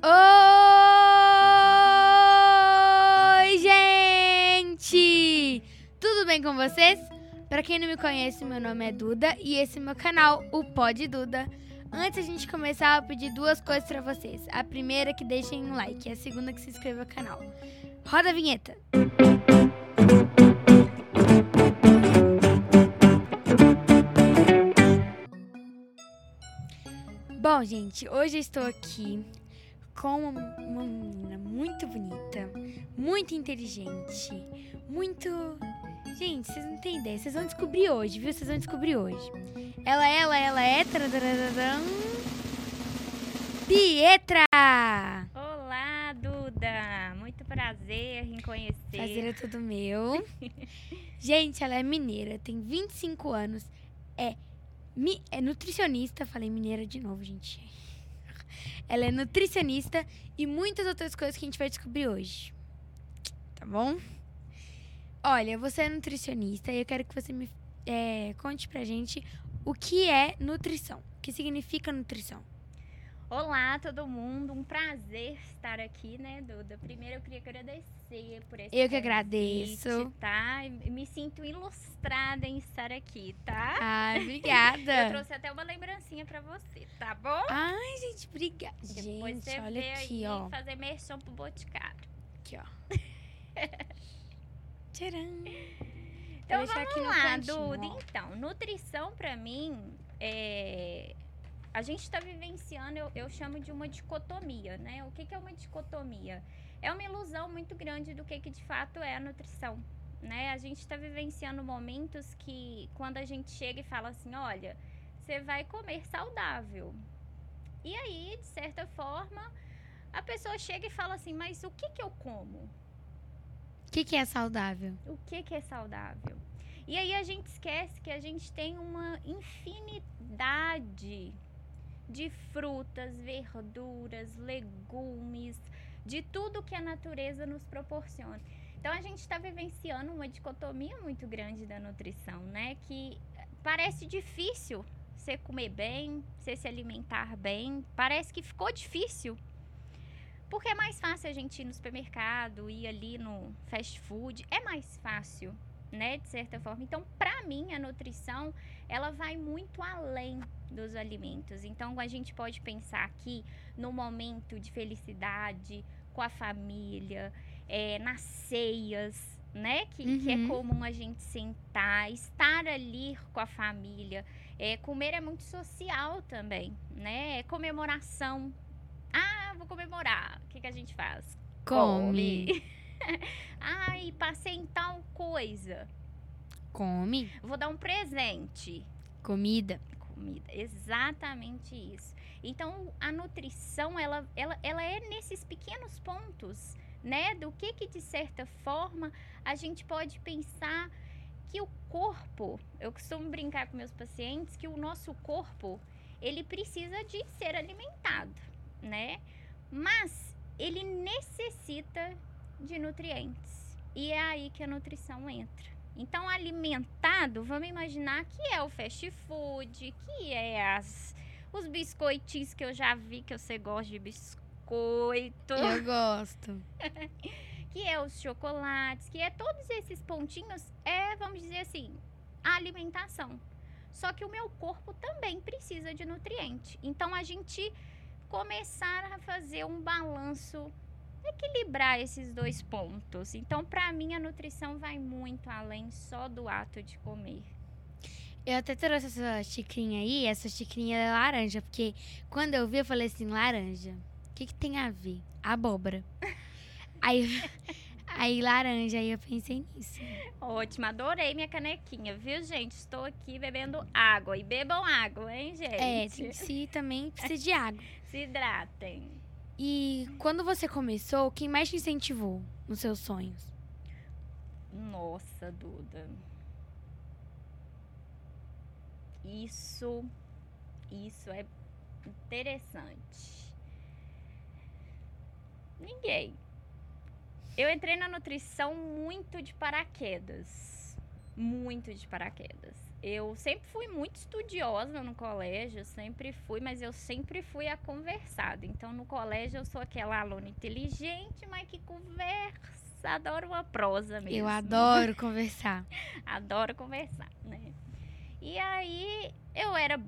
Oi, gente! Tudo bem com vocês? Pra quem não me conhece, meu nome é Duda e esse é meu canal, o Pod Duda. Antes a gente começar, eu pedir duas coisas pra vocês. A primeira é que deixem um like a segunda é que se inscrevam no canal. Roda a vinheta! Bom, gente, hoje eu estou aqui com uma, uma menina muito bonita, muito inteligente, muito. Gente, vocês não têm ideia, vocês vão descobrir hoje, viu? Vocês vão descobrir hoje. Ela, ela, ela é. tararararam, Pietra! Olá, Duda! Muito prazer em conhecer. Prazer é tudo meu. Gente, ela é mineira, tem 25 anos, é, mi- é nutricionista. Falei mineira de novo, gente. Ela é nutricionista e muitas outras coisas que a gente vai descobrir hoje. Tá bom? Olha, você é nutricionista e eu quero que você me é, conte pra gente o que é nutrição. O que significa nutrição? Olá, todo mundo. Um prazer estar aqui, né, Duda? Primeiro eu queria agradecer por esse Eu que agradeço. tá? Me sinto ilustrada em estar aqui, tá? Ah, Eu obrigada. trouxe até uma lembrancinha pra você, tá bom? Ai, gente, obrigada. Depois Gente, você olha vê aqui, aí ó. fazer merchan pro Boticário. Aqui, ó. Tcharam. Então vamos lá, Duda. Então, nutrição pra mim é. A gente está vivenciando, eu, eu chamo de uma dicotomia, né? O que, que é uma dicotomia? É uma ilusão muito grande do que, que de fato é a nutrição, né? A gente está vivenciando momentos que, quando a gente chega e fala assim, olha, você vai comer saudável. E aí, de certa forma, a pessoa chega e fala assim, mas o que, que eu como? O que, que é saudável? o que, que é saudável. E aí a gente esquece que a gente tem uma infinidade de frutas, verduras, legumes, de tudo que a natureza nos proporciona. Então a gente está vivenciando uma dicotomia muito grande da nutrição, né? Que parece difícil você comer bem, você se alimentar bem, parece que ficou difícil. Porque é mais fácil a gente ir no supermercado, ir ali no fast food, é mais fácil, né, de certa forma. Então, para mim, a nutrição, ela vai muito além dos alimentos. Então, a gente pode pensar aqui no momento de felicidade com a família, é, nas ceias, né, que, que é Uhum. comum a gente sentar, estar ali com a família. É, comer é muito social também, né? É comemoração. Ah, vou comemorar. O que, que a gente faz? Come. Ai, passei em tal coisa. Come. Vou dar um presente. Comida. Comida. Exatamente isso. Então, a nutrição, ela, ela, ela é nesses pequenos pontos, né? Do que que, de certa forma, a gente pode pensar que o corpo... Eu costumo brincar com meus pacientes que o nosso corpo, ele precisa de ser alimentado, né? Mas ele necessita de nutrientes. E é aí que a nutrição entra. Então, alimentado, vamos imaginar que é o fast food, que é as, os biscoitinhos que eu já vi que você gosta de biscoito, Eu gosto. que é os chocolates, que é todos esses pontinhos, é, vamos dizer assim, a alimentação. Só que o meu corpo também precisa de nutriente. Então, a gente começar a fazer um balanço, equilibrar esses dois pontos. Então, para mim, a nutrição vai muito além só do ato de comer. Eu até trouxe essa xicrinha aí, essa xicrinha é laranja, porque quando eu vi, eu falei assim, laranja. O que, que tem a ver? Abóbora. aí, aí, laranja, aí eu pensei nisso. Ótimo, adorei minha canequinha, viu, gente? Estou aqui bebendo água. E bebam água, hein, gente? É, tem que se também precisa de água. Se hidratem. E quando você começou, quem mais te incentivou nos seus sonhos? Nossa, Duda. Isso, isso é interessante. Ninguém. Eu entrei na nutrição muito de paraquedas. Muito de paraquedas. Eu sempre fui muito estudiosa no colégio, sempre fui, mas eu sempre fui a conversada. Então, no colégio, eu sou aquela aluna inteligente, mas que conversa, adoro uma prosa mesmo. Eu adoro conversar. adoro conversar, né? E aí, eu era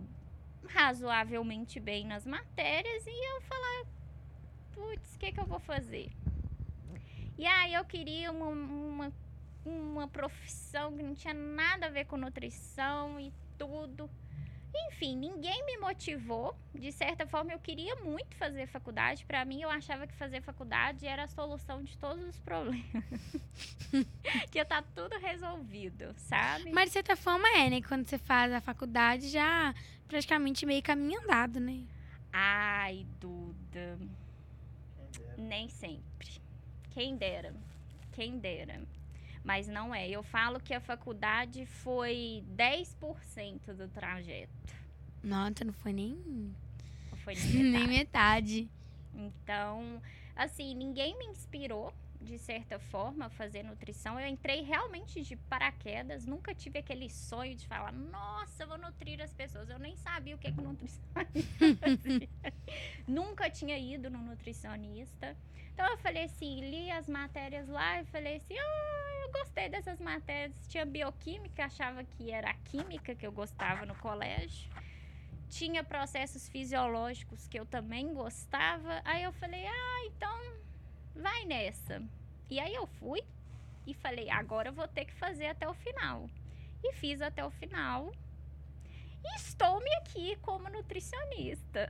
razoavelmente bem nas matérias e eu falava, putz, o que, que eu vou fazer? E aí, eu queria uma, uma uma profissão que não tinha nada a ver com nutrição e tudo. Enfim, ninguém me motivou. De certa forma, eu queria muito fazer faculdade. Para mim, eu achava que fazer faculdade era a solução de todos os problemas. que ia estar tá tudo resolvido, sabe? Mas de certa forma é, né? Quando você faz a faculdade, já praticamente meio caminho andado, né? Ai, Duda. Nem sempre. Quem dera. Quem dera mas não é. Eu falo que a faculdade foi 10% do trajeto. Nossa, não foi nem. Não foi nem metade. nem metade. Então, assim, ninguém me inspirou de certa forma, fazer nutrição. Eu entrei realmente de paraquedas, nunca tive aquele sonho de falar, nossa, vou nutrir as pessoas. Eu nem sabia o que, é que nutricionista Nunca tinha ido no nutricionista. Então eu falei assim, li as matérias lá e falei assim, ah, eu gostei dessas matérias. Tinha bioquímica, achava que era a química que eu gostava no colégio. Tinha processos fisiológicos que eu também gostava. Aí eu falei, ah, então vai nessa. E aí eu fui e falei, agora eu vou ter que fazer até o final. E fiz até o final. E estou-me aqui como nutricionista.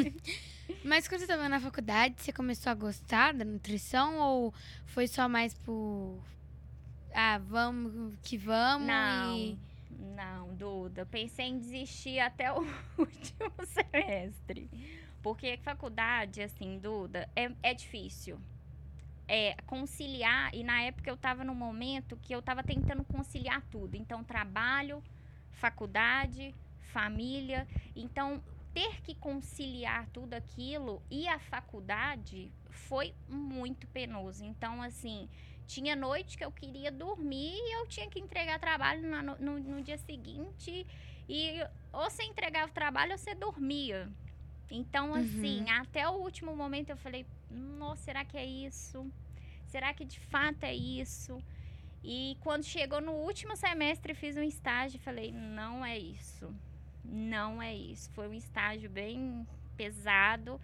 Mas quando você estava na faculdade, você começou a gostar da nutrição ou foi só mais por ah, vamos que vamos não, e... não, Duda, pensei em desistir até o último semestre. Porque faculdade, assim, Duda, é, é difícil. É, conciliar, e na época eu estava num momento que eu estava tentando conciliar tudo. Então, trabalho, faculdade, família. Então, ter que conciliar tudo aquilo e a faculdade foi muito penoso. Então, assim, tinha noite que eu queria dormir e eu tinha que entregar trabalho no, no, no dia seguinte. E ou você entregava o trabalho ou você dormia. Então, assim, uhum. até o último momento eu falei: nossa, será que é isso? Será que de fato é isso? E quando chegou no último semestre, fiz um estágio e falei: não é isso não é isso. Foi um estágio bem pesado.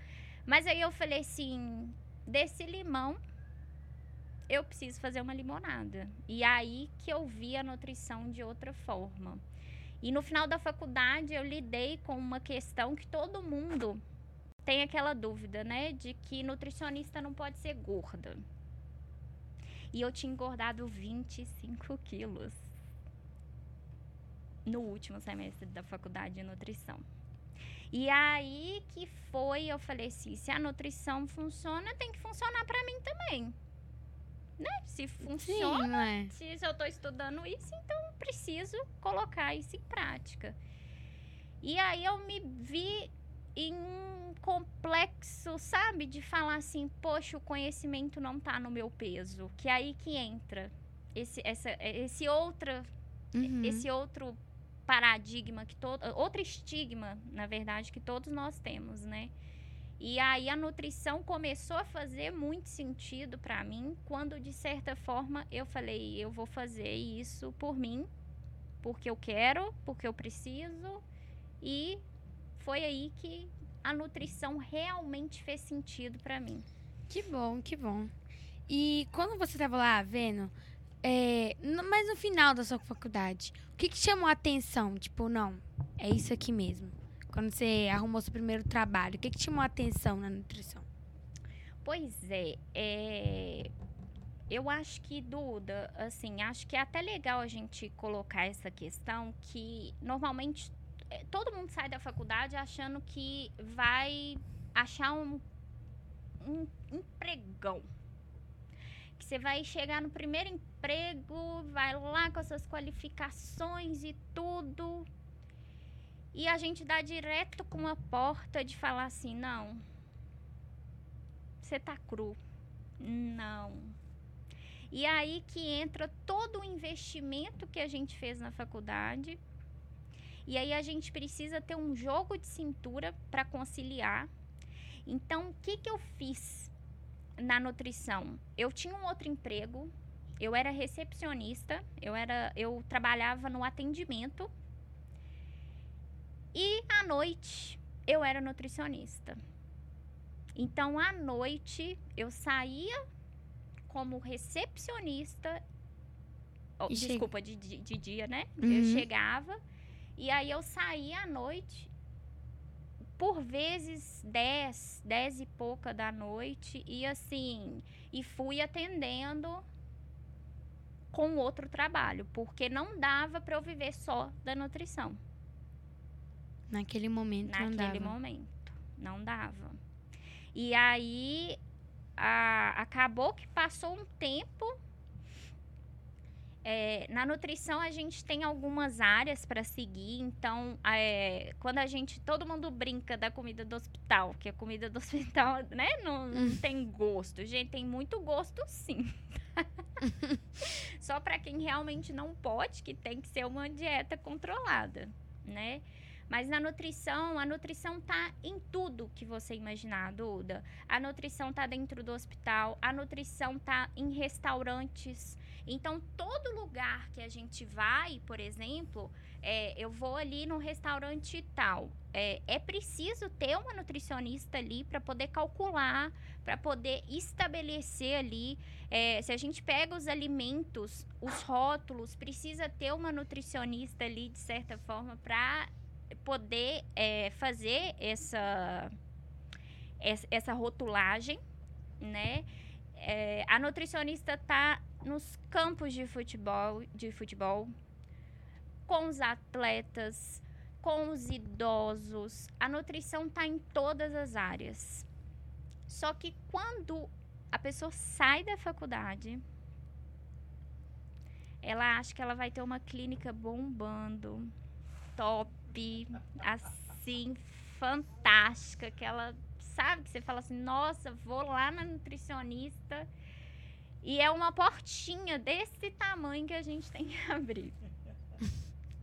Mas aí eu falei assim: desse limão, eu preciso fazer uma limonada. E aí que eu vi a nutrição de outra forma. E no final da faculdade eu lidei com uma questão que todo mundo tem aquela dúvida, né? De que nutricionista não pode ser gorda. E eu tinha engordado 25 quilos no último semestre da faculdade de nutrição. E aí que foi, eu falei assim, se a nutrição funciona, tem que funcionar para mim também. Né? Se funciona, Sim, é? se eu estou estudando isso, então preciso colocar isso em prática. E aí eu me vi em um complexo, sabe, de falar assim, poxa, o conhecimento não está no meu peso, que é aí que entra esse essa esse outra uhum. esse outro paradigma que todo outro estigma, na verdade, que todos nós temos, né? E aí a nutrição começou a fazer muito sentido para mim, quando de certa forma eu falei, eu vou fazer isso por mim, porque eu quero, porque eu preciso, e foi aí que a nutrição realmente fez sentido para mim. Que bom, que bom. E quando você estava lá vendo é, mas no final da sua faculdade, o que, que chamou a atenção? Tipo, não, é isso aqui mesmo. Quando você arrumou seu primeiro trabalho, o que, que chamou a atenção na nutrição? Pois é, é, eu acho que, Duda, assim, acho que é até legal a gente colocar essa questão que normalmente é, todo mundo sai da faculdade achando que vai achar um, um empregão que você vai chegar no primeiro emprego, vai lá com as suas qualificações e tudo. E a gente dá direto com a porta de falar assim: não, você tá cru. Não. E aí que entra todo o investimento que a gente fez na faculdade, E aí a gente precisa ter um jogo de cintura para conciliar. Então, o que, que eu fiz na nutrição? Eu tinha um outro emprego, eu era recepcionista, eu era eu trabalhava no atendimento. E à noite eu era nutricionista. Então, à noite, eu saía como recepcionista. Oh, desculpa, de, de, de dia, né? Uhum. Eu chegava e aí eu saía à noite, por vezes 10, 10 e pouca da noite, e assim, e fui atendendo com outro trabalho, porque não dava para eu viver só da nutrição Naquele momento não naquele dava. momento. Não dava. E aí a- acabou que passou um tempo. É, na nutrição a gente tem algumas áreas para seguir, então é, quando a gente todo mundo brinca da comida do hospital, que a comida do hospital, né, não, não tem gosto. Gente, tem muito gosto sim. Só para quem realmente não pode, que tem que ser uma dieta controlada, né? Mas na nutrição, a nutrição tá em tudo que você imaginar, Duda. A nutrição tá dentro do hospital, a nutrição tá em restaurantes. Então, todo lugar que a gente vai, por exemplo, é, eu vou ali no restaurante tal. É, é preciso ter uma nutricionista ali para poder calcular, para poder estabelecer ali. é, se a gente pega os alimentos, os rótulos, precisa ter uma nutricionista ali, de certa forma, para poder é, fazer essa, essa, rotulagem, né? É, a nutricionista tá nos campos de futebol, de futebol, com os atletas, com os idosos. A nutrição tá em todas as áreas. Só que quando a pessoa sai da faculdade, ela acha que ela vai ter uma clínica bombando, top, assim, fantástica, que ela sabe que você fala assim, nossa, vou lá na nutricionista. E é uma portinha desse tamanho que a gente tem que abrir.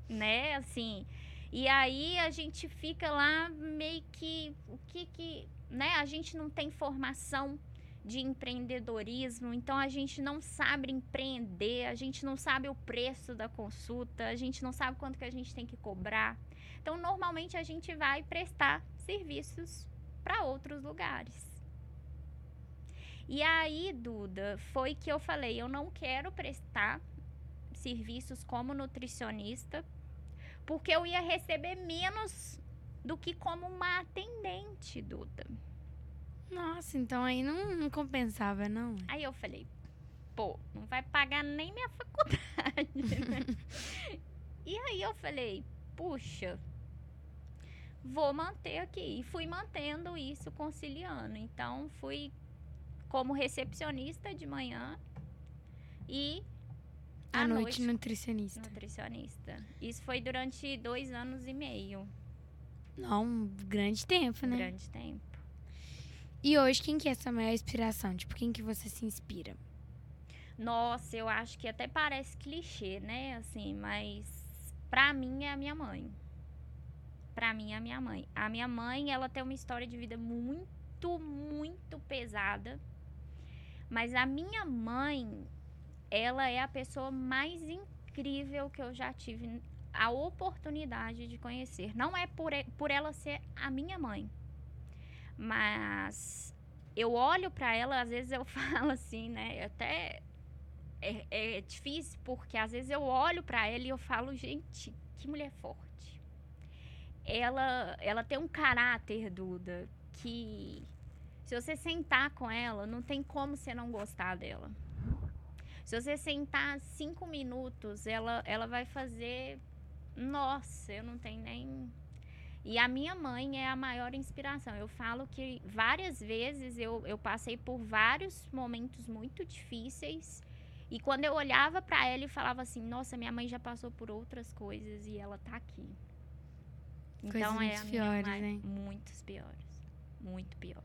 né? Assim. E aí a gente fica lá meio que o que que, né? A gente não tem formação de empreendedorismo, então a gente não sabe empreender, a gente não sabe o preço da consulta, a gente não sabe quanto que a gente tem que cobrar. Então, normalmente a gente vai prestar serviços para outros lugares. E aí, Duda, foi que eu falei, eu não quero prestar serviços como nutricionista, porque eu ia receber menos do que como uma atendente, Duda. Nossa, então aí não, não compensava, não. Aí eu falei, pô, não vai pagar nem minha faculdade, né? e aí eu falei, puxa, vou manter aqui. E fui mantendo isso, conciliando. Então, fui como recepcionista de manhã e À à noite, noite nutricionista. nutricionista. Isso foi durante dois anos e meio, Não, um grande tempo, né? grande tempo. E hoje, quem que é a sua maior inspiração? Tipo, quem que você se inspira? Nossa, eu acho que até parece clichê, né? Assim, mas pra mim é a minha mãe. Pra mim é a minha mãe. A minha mãe, ela tem uma história de vida muito, muito pesada. Mas a minha mãe, ela é a pessoa mais incrível que eu já tive a oportunidade de conhecer. Não é por, por ela ser a minha mãe, mas eu olho pra ela, às vezes eu falo assim, né? Até é, é difícil porque às vezes eu olho pra ela e eu falo, gente, que mulher forte. Ela, ela tem um caráter, Duda, que se você sentar com ela, não tem como você não gostar dela. Se você sentar cinco minutos, ela, ela vai fazer. Nossa, eu não tenho nem. E a minha mãe é a maior inspiração. Eu falo que várias vezes eu, eu passei por vários momentos muito difíceis. E quando eu olhava pra ela e falava assim: Nossa, minha mãe já passou por outras coisas e ela tá aqui. Então Coisas é a minha piores, mãe. né? Muitos piores. Muito piores.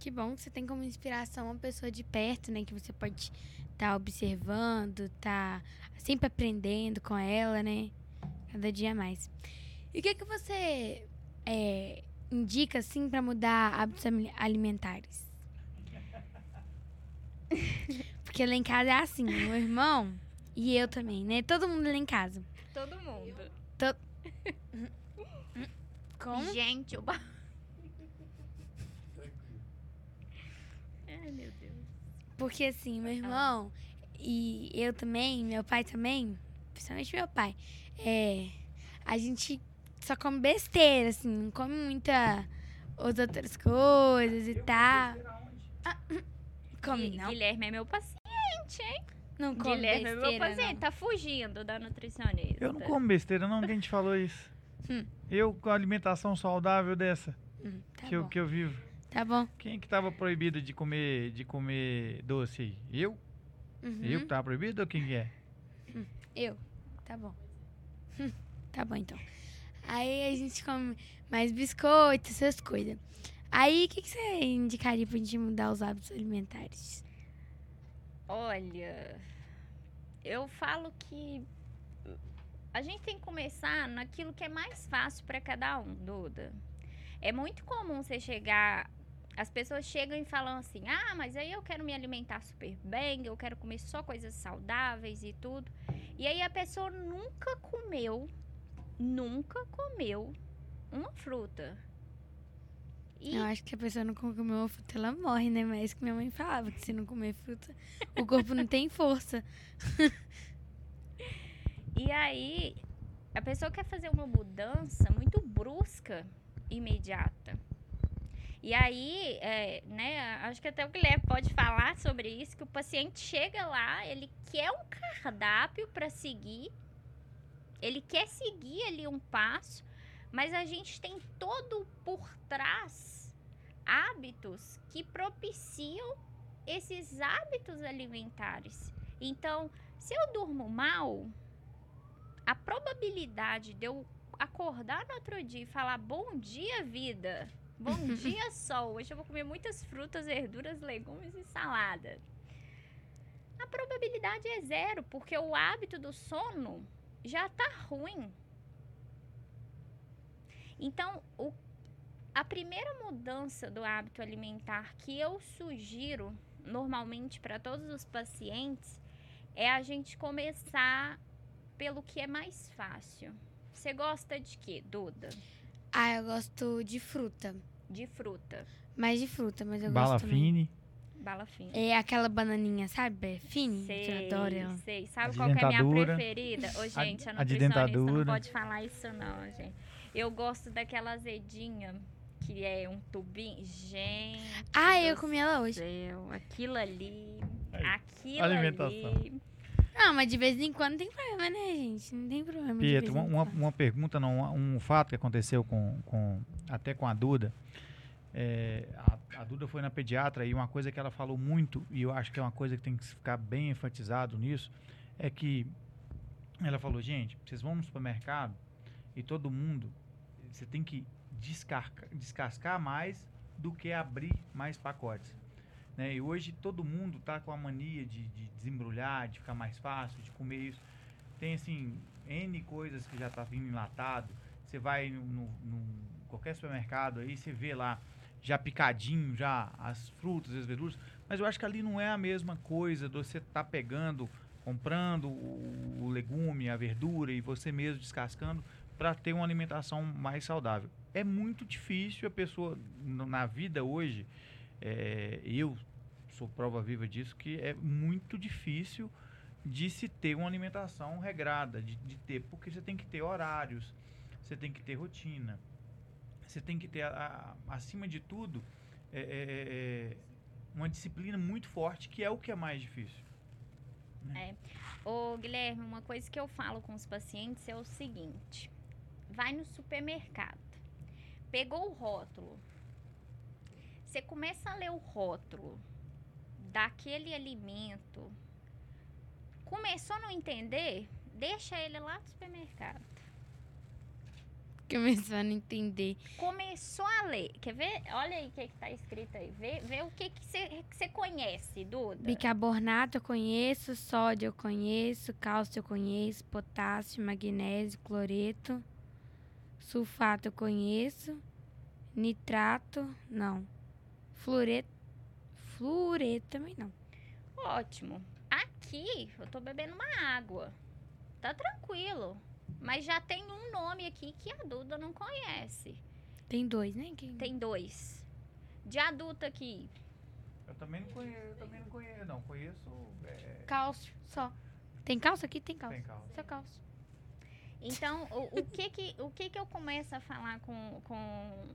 Que bom que você tem como inspiração uma pessoa de perto, né? Que você pode estar observando, tá sempre aprendendo com ela, né? cada dia mais. E o que, que você é, indica, assim, pra mudar hábitos ali- alimentares? Porque lá em casa é assim, meu irmão e eu também, né? Todo mundo lá em casa. Todo mundo. Como? Gente, o ba... Ai, meu Deus. Porque assim, meu irmão e eu também, meu pai também, principalmente meu pai, é, a gente só come besteira, assim, não come muita as outras coisas e tal. Ah, come não? Guilherme é meu paciente, hein? Não come Guilherme é meu besteira, paciente. não. Tá fugindo da nutricionista. Eu não como besteira, não, quem te falou isso? Hum. Eu com a alimentação saudável dessa Hum, tá que, eu, que eu vivo. tá bom. Quem que tava proibido de comer, de comer doce aí? Eu? Uhum. Eu que tava proibido ou quem que é? Eu. Tá bom. Hum, tá bom, então. Aí a gente come mais biscoito, essas coisas. Aí, o que, que você indicaria pra gente mudar os hábitos alimentares? Olha, eu falo que a gente tem que começar naquilo que é mais fácil para cada um, Duda. É muito comum você chegar. As pessoas chegam e falam assim: ah, mas aí eu quero me alimentar super bem, eu quero comer só coisas saudáveis e tudo. E aí a pessoa nunca comeu, nunca comeu uma fruta. E Eu acho que a pessoa não comeu uma fruta, ela morre, né? Mas é isso que minha mãe falava, que se não comer fruta, o corpo não tem força. E aí, a pessoa quer fazer uma mudança muito brusca, imediata. E aí, é, né, acho que até o Guilherme pode falar sobre isso, que o paciente chega lá, ele quer um cardápio para seguir, ele quer seguir ali um passo, mas a gente tem todo por trás hábitos que propiciam esses hábitos alimentares. Então, se eu durmo mal, a probabilidade de eu acordar no outro dia e falar bom dia, vida, bom dia, sol, hoje eu vou comer muitas frutas, verduras, legumes e salada. A probabilidade é zero, porque o hábito do sono já tá ruim. Então, o, a primeira mudança do hábito alimentar que eu sugiro normalmente para todos os pacientes é a gente começar pelo que é mais fácil. Você gosta de quê, Duda? Ah, eu gosto de fruta. De fruta. Mais de fruta, mas eu Bala gosto também. fine. Bala fina. É aquela bananinha, sabe? É Fine. Sei, Eu adoro ela. sei. Sabe A qual que é a minha preferida? Ô, gente, a, a nutricionista não pode falar isso não, gente. Eu gosto daquela azedinha, que é um tubinho. Gente Ah, eu comi ela hoje. aquilo ali, Aí, aquilo alimentação. ali. Não, mas de vez em quando tem problema, né, gente? Não tem problema. de Pietro, vez em uma, uma pergunta, não, um fato que aconteceu com, com até com a Duda. É, a, a Duda foi na pediatra e uma coisa que ela falou muito, e eu acho que é uma coisa que tem que ficar bem enfatizado nisso, é que ela falou, gente, vocês vão no supermercado e todo mundo, você tem que descarca- descascar mais do que abrir mais pacotes. Né? E hoje todo mundo tá com a mania de, de desembrulhar, de ficar mais fácil, de comer isso. Tem assim, N coisas que já tá vindo enlatado. Você vai no, qualquer supermercado aí, você vê lá já picadinho, já as frutas, as verduras. Mas eu acho que ali não é a mesma coisa de você tá pegando, comprando o, o legume, a verdura e você mesmo descascando para ter uma alimentação mais saudável. É muito difícil a pessoa na vida hoje, é, eu sou prova viva disso, que é muito difícil de se ter uma alimentação regrada, de, de ter, porque você tem que ter horários, você tem que ter rotina, você tem que ter, a- a- acima de tudo, é, é, é, uma disciplina muito forte, que é o que é mais difícil. Ô, Guilherme, uma coisa que eu falo com os pacientes é o seguinte: vai no supermercado, pegou o rótulo, você começa a ler o rótulo daquele alimento, começou a não entender, deixa ele lá no supermercado. Começou a não entender. Começou a ler. Quer ver? Olha aí o que, que tá escrito aí. Vê, vê o que você conhece, Duda. Bicarbonato eu conheço, sódio eu conheço, cálcio eu conheço, potássio, magnésio, cloreto, sulfato eu conheço, nitrato, não. Fluoreto, fluoreto também não. Ótimo. Aqui eu tô bebendo uma água. Tá tranquilo. Mas já tem um nome aqui que a Duda não conhece. Tem dois, né? Quem... Tem dois. De adulto aqui. Eu também não conheço, eu também não conheço, não. Conheço. é, Cálcio, só. Tem cálcio aqui? Tem cálcio. tem cálcio. Só cálcio. Então, o, o que que, o que que eu começo a falar com, com,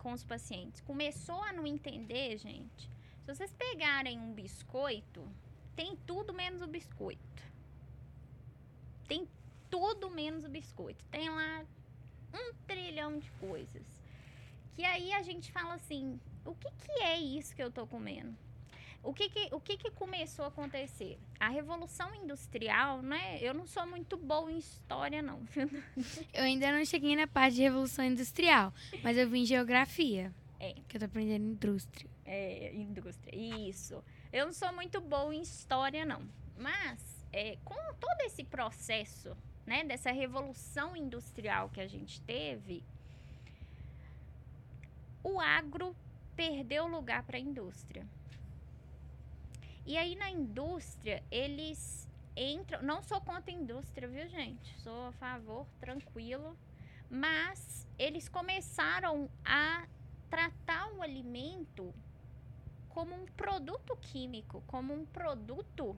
com os pacientes? Começou a não entender, gente. Se vocês pegarem um biscoito, tem tudo menos o biscoito. Tem tudo menos o biscoito. Tem lá um trilhão de coisas. Que aí a gente fala assim, o que que é isso que eu tô comendo? O que que, o que que começou a acontecer? A Revolução Industrial, né? Eu não sou muito boa em história, não. Eu ainda não cheguei na parte de Revolução Industrial, mas eu vim em Geografia. É. Que eu tô aprendendo indústria. É, indústria. Isso. Eu não sou muito boa em história, não. Mas, é, com todo esse processo, né, dessa revolução industrial que a gente teve, o agro perdeu lugar para a indústria. E aí, na indústria, eles entram. Não sou contra a indústria, viu, gente? Sou a favor, tranquilo. Mas eles começaram a tratar o alimento como um produto químico, como um produto.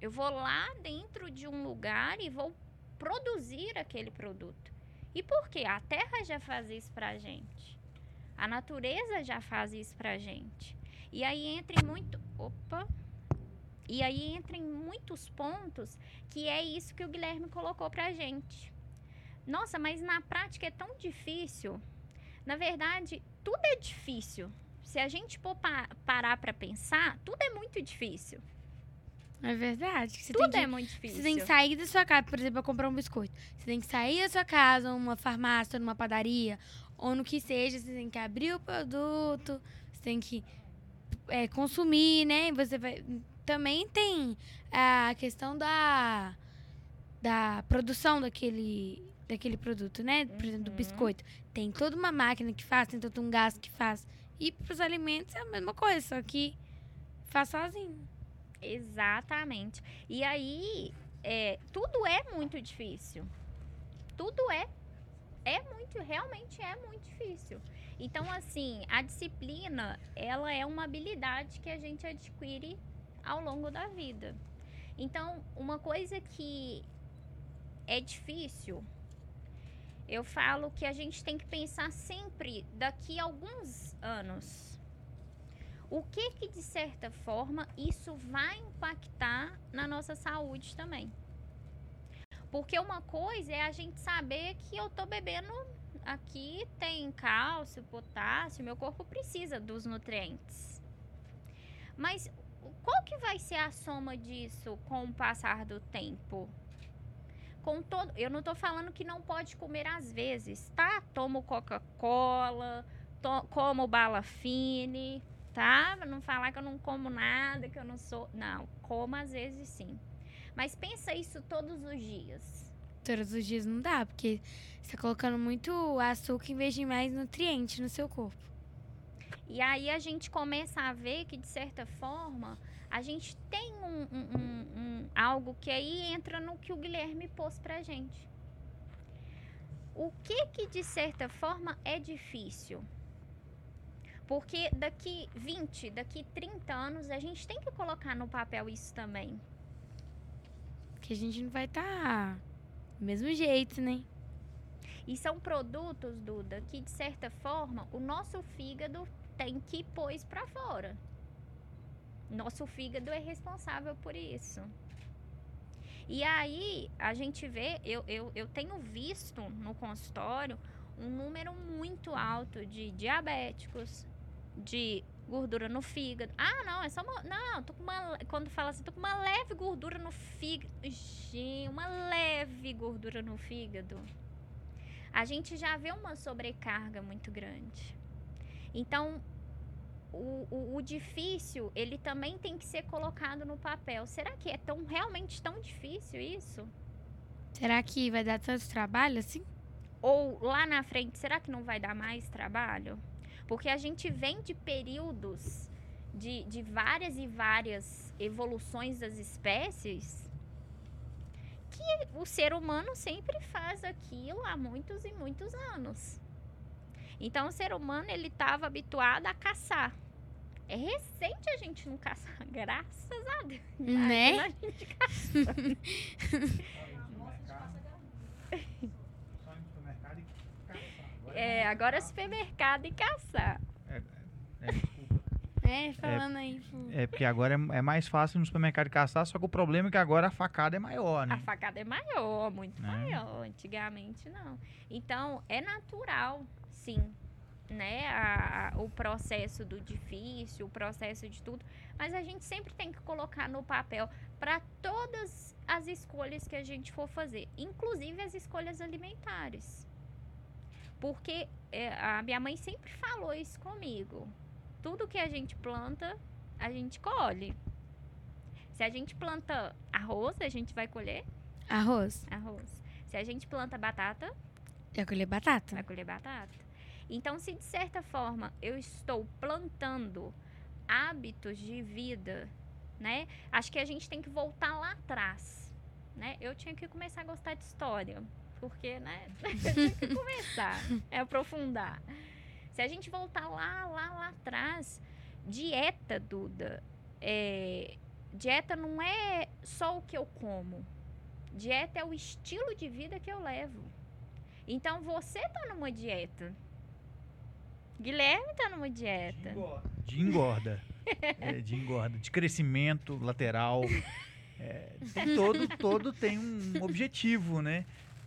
Eu vou lá dentro de um lugar e vou produzir aquele produto. E por quê? A terra já faz isso pra gente. A natureza já faz isso pra gente. E aí entra muito. Opa! E aí entra em muitos pontos que é isso que o Guilherme colocou pra gente. Nossa, mas na prática é tão difícil. Na verdade, tudo é difícil. Se a gente for pa parar pra pensar, tudo é muito difícil. É verdade. Você tudo é que, muito difícil. Você tem que sair da sua casa, por exemplo, pra comprar um biscoito. Você tem que sair da sua casa, numa farmácia, numa padaria, ou no que seja. Você tem que abrir o produto, você tem que é, consumir, né? Você vai. Também tem a questão da, da produção daquele, daquele produto, né? Por exemplo, do Uhum. biscoito. Tem toda uma máquina que faz, tem todo um gás que faz. E pros alimentos é a mesma coisa, só que faz sozinho. Exatamente. E aí, é, tudo é muito difícil. Tudo é. É muito, realmente é muito difícil. Então, assim, a disciplina, ela é uma habilidade que a gente adquire ao longo da vida. Então, uma coisa que é difícil, eu falo que a gente tem que pensar sempre daqui a alguns anos o que que de certa forma isso vai impactar na nossa saúde também. Porque uma coisa é a gente saber que eu tô bebendo aqui tem cálcio, potássio, meu corpo precisa dos nutrientes. Mas qual que vai ser a soma disso com o passar do tempo? Com todo, eu não tô falando que não pode comer às vezes, tá? Tomo Coca-Cola, to- como bala fine, tá? Não falar que eu não como nada, que eu não sou. Não, como às vezes sim. Mas pensa isso todos os dias. Todos os dias não dá, porque você tá colocando muito açúcar em vez de mais nutriente no seu corpo. E aí a gente começa a ver que, de certa forma, a gente tem um, um- um- algo que aí entra no que o Guilherme pôs pra gente. O que que, de certa forma, é difícil? Porque daqui 20, daqui 30 anos, a gente tem que colocar no papel isso também. Porque a gente não vai estar do mesmo jeito, né? E são produtos, Duda, que de certa forma o nosso fígado tem que pôr pra fora. Nosso fígado é responsável por isso. E aí a gente vê, eu, eu, eu tenho visto no consultório um número muito alto de diabéticos, de gordura no fígado. Ah, não, é só uma. Não, tô com uma. Quando fala assim, tô com uma leve gordura no fígado. Gente, uma leve gordura no fígado. a gente já vê uma sobrecarga muito grande. Então, o, o, o, difícil, ele também tem que ser colocado no papel. Será que é tão realmente tão difícil isso? Será que vai dar tanto trabalho assim? Ou lá na frente, será que não vai dar mais trabalho? Porque a gente vem de períodos de, de várias e várias evoluções das espécies que o ser humano sempre faz aquilo há muitos e muitos anos. Então o ser humano ele estava habituado a caçar. É recente a gente não caçar, graças a Deus. Né? A gente caça. É, agora supermercado e caçar. É, é, desculpa. É, falando aí. pô. É porque agora é, é mais fácil no supermercado caçar, só que o problema é que agora a facada é maior, né? A facada é maior, muito Né? maior. Antigamente não. Então é natural, sim, né? a- a- o processo do difícil, o processo de tudo. Mas a gente sempre tem que colocar no papel para todas as escolhas que a gente for fazer, inclusive as escolhas alimentares. Porque é, a minha mãe sempre falou isso comigo. Tudo que a gente planta, a gente colhe. Se a gente planta arroz, a gente vai colher Arroz. arroz. Se a gente planta batata, Eu colher batata. vai colher batata. Então, se de certa forma eu estou plantando hábitos de vida, né? Acho que a gente tem que voltar lá atrás, né? Eu tinha que começar a gostar de história, porque, né? Eu tinha que começar, é aprofundar. Se a gente voltar lá, lá, lá atrás, dieta, Duda, é, dieta não é só o que eu como. Dieta é o estilo de vida que eu levo. Então você tá numa dieta. Guilherme tá numa dieta. De engorda. É, de engorda. De crescimento lateral. É, tem todo, todo tem um objetivo, né?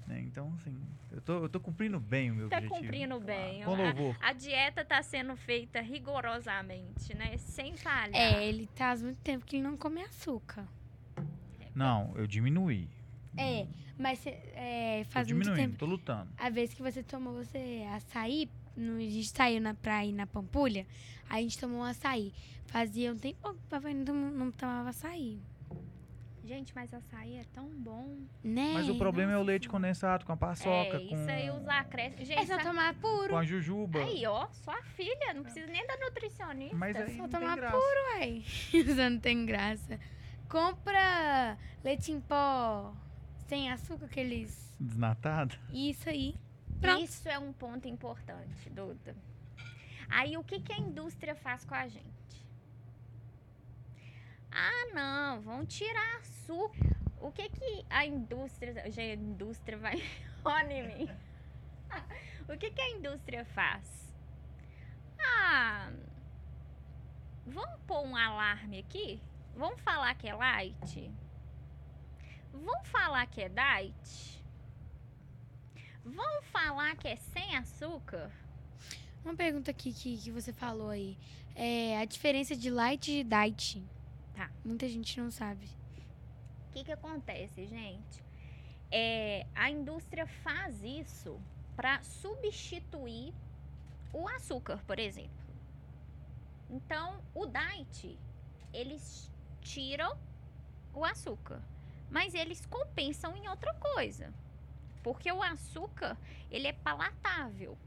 Né, Então, assim, eu tô, eu tô cumprindo bem o meu Tá objetivo. cumprindo bem. Com louvor. A dieta tá sendo feita rigorosamente, né? Sem falhar. É, ele tá há muito tempo que ele não come açúcar. Não, eu diminuí. É, mas cê- é, Tô faz muito diminuindo, tempo. tô lutando. A vez que você tomou você açaí, no, a gente saiu na praia na Pampulha, a gente tomou um açaí. Fazia um tempo que o papai não, não tomava açaí. Gente, mas açaí é tão bom. Né? Mas o problema é o leite condensado com a paçoca, é, com, isso aí os acréscimos. Gente, É só tomar puro. com a jujuba. aí, ó, sua filha, não precisa nem da nutricionista. Mas aí só não tem tomar graça. Uai, isso não tem graça. Compra leite em pó sem açúcar, aqueles. Desnatado? Isso aí. Pronto. Isso é um ponto importante, Duda. Aí o que, que a indústria faz com a gente? Ah, não, vão tirar açúcar. O que que a indústria. A indústria vai. Olha em mim. O que que a indústria faz? Ah. Vamos pôr um alarme aqui? Vamos falar que é light? Vamos falar que é diet? Vamos falar que é sem açúcar? Uma pergunta aqui que, que você falou aí. É a diferença de light e diet. Tá. Muita gente não sabe. O que, que acontece, gente? É, a indústria faz isso para substituir o açúcar, por exemplo. Então, o diet, eles tiram o açúcar, mas eles compensam em outra coisa. Porque o açúcar, ele é palatável.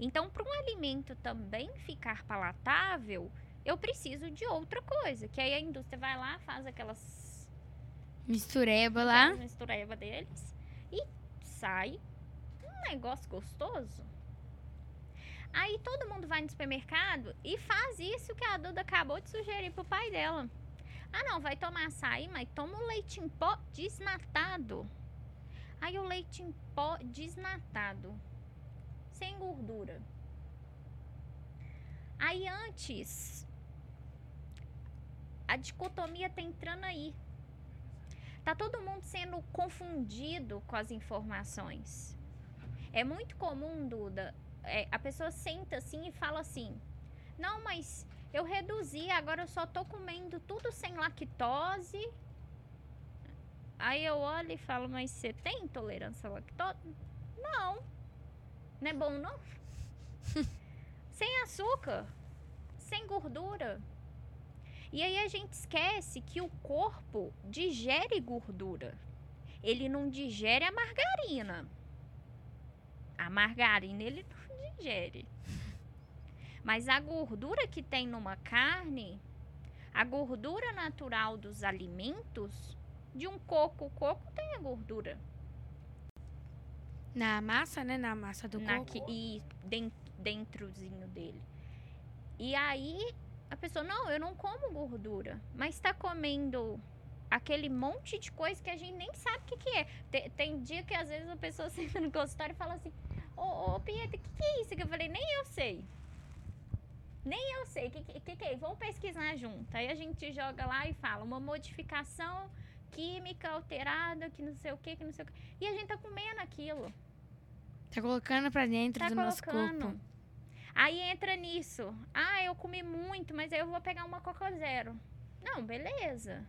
Então, para um alimento também ficar palatável, eu preciso de outra coisa. Que aí a indústria vai lá, faz aquelas Mistureba lá. mistureba deles e sai um negócio gostoso. Aí todo mundo vai no supermercado e faz isso que a Duda acabou de sugerir pro pai dela. Ah, não, vai tomar açaí, mas toma um leite em pó desnatado. Aí o leite em pó desnatado, sem gordura. Aí antes, a dicotomia tá entrando aí. Tá todo mundo sendo confundido com as informações. É muito comum, Duda, é, a pessoa senta assim e fala assim: Não, mas eu reduzi, agora eu só tô comendo tudo sem lactose. Aí eu olho e falo: Mas você tem intolerância à lactose? Não. Não é bom, não? sem açúcar, sem gordura. E aí a gente esquece que o corpo digere gordura. Ele não digere a margarina. A margarina ele não digere. Mas a gordura que tem numa carne, a gordura natural dos alimentos, de um coco, o coco tem a gordura. Na massa, né? Na massa do na, coco. E den- dentrozinho dele. E aí a pessoa, não, eu não como gordura, mas tá comendo aquele monte de coisa que a gente nem sabe o que, que é. Tem, tem dia que às vezes a pessoa senta no consultório e fala assim, ô, ô Pietra, o que, que é isso? Que eu falei, nem eu sei. Nem eu sei. O que, que, que, que é? Vamos pesquisar junto. Aí a gente joga lá e fala, uma modificação química alterada, que não sei o que, que não sei o que. E a gente tá comendo aquilo. Tá colocando pra dentro Tá do nosso colocando. corpo. Aí entra nisso. Ah, eu comi muito, mas aí eu vou pegar uma Coca Zero. Não, beleza.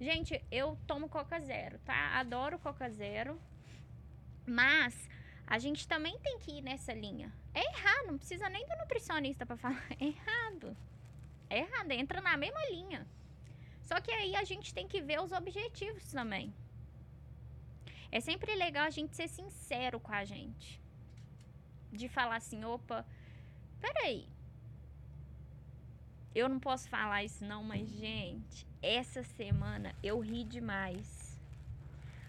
Gente, eu tomo Coca Zero, tá? Adoro Coca Zero. Mas a gente também tem que ir nessa linha. É errado, não precisa nem do nutricionista pra falar. É errado. É errado, entra na mesma linha. Só que aí a gente tem que ver os objetivos também. É sempre legal a gente ser sincero com a gente. De falar assim, opa, peraí. Eu não posso falar isso não, mas gente, essa semana eu ri demais.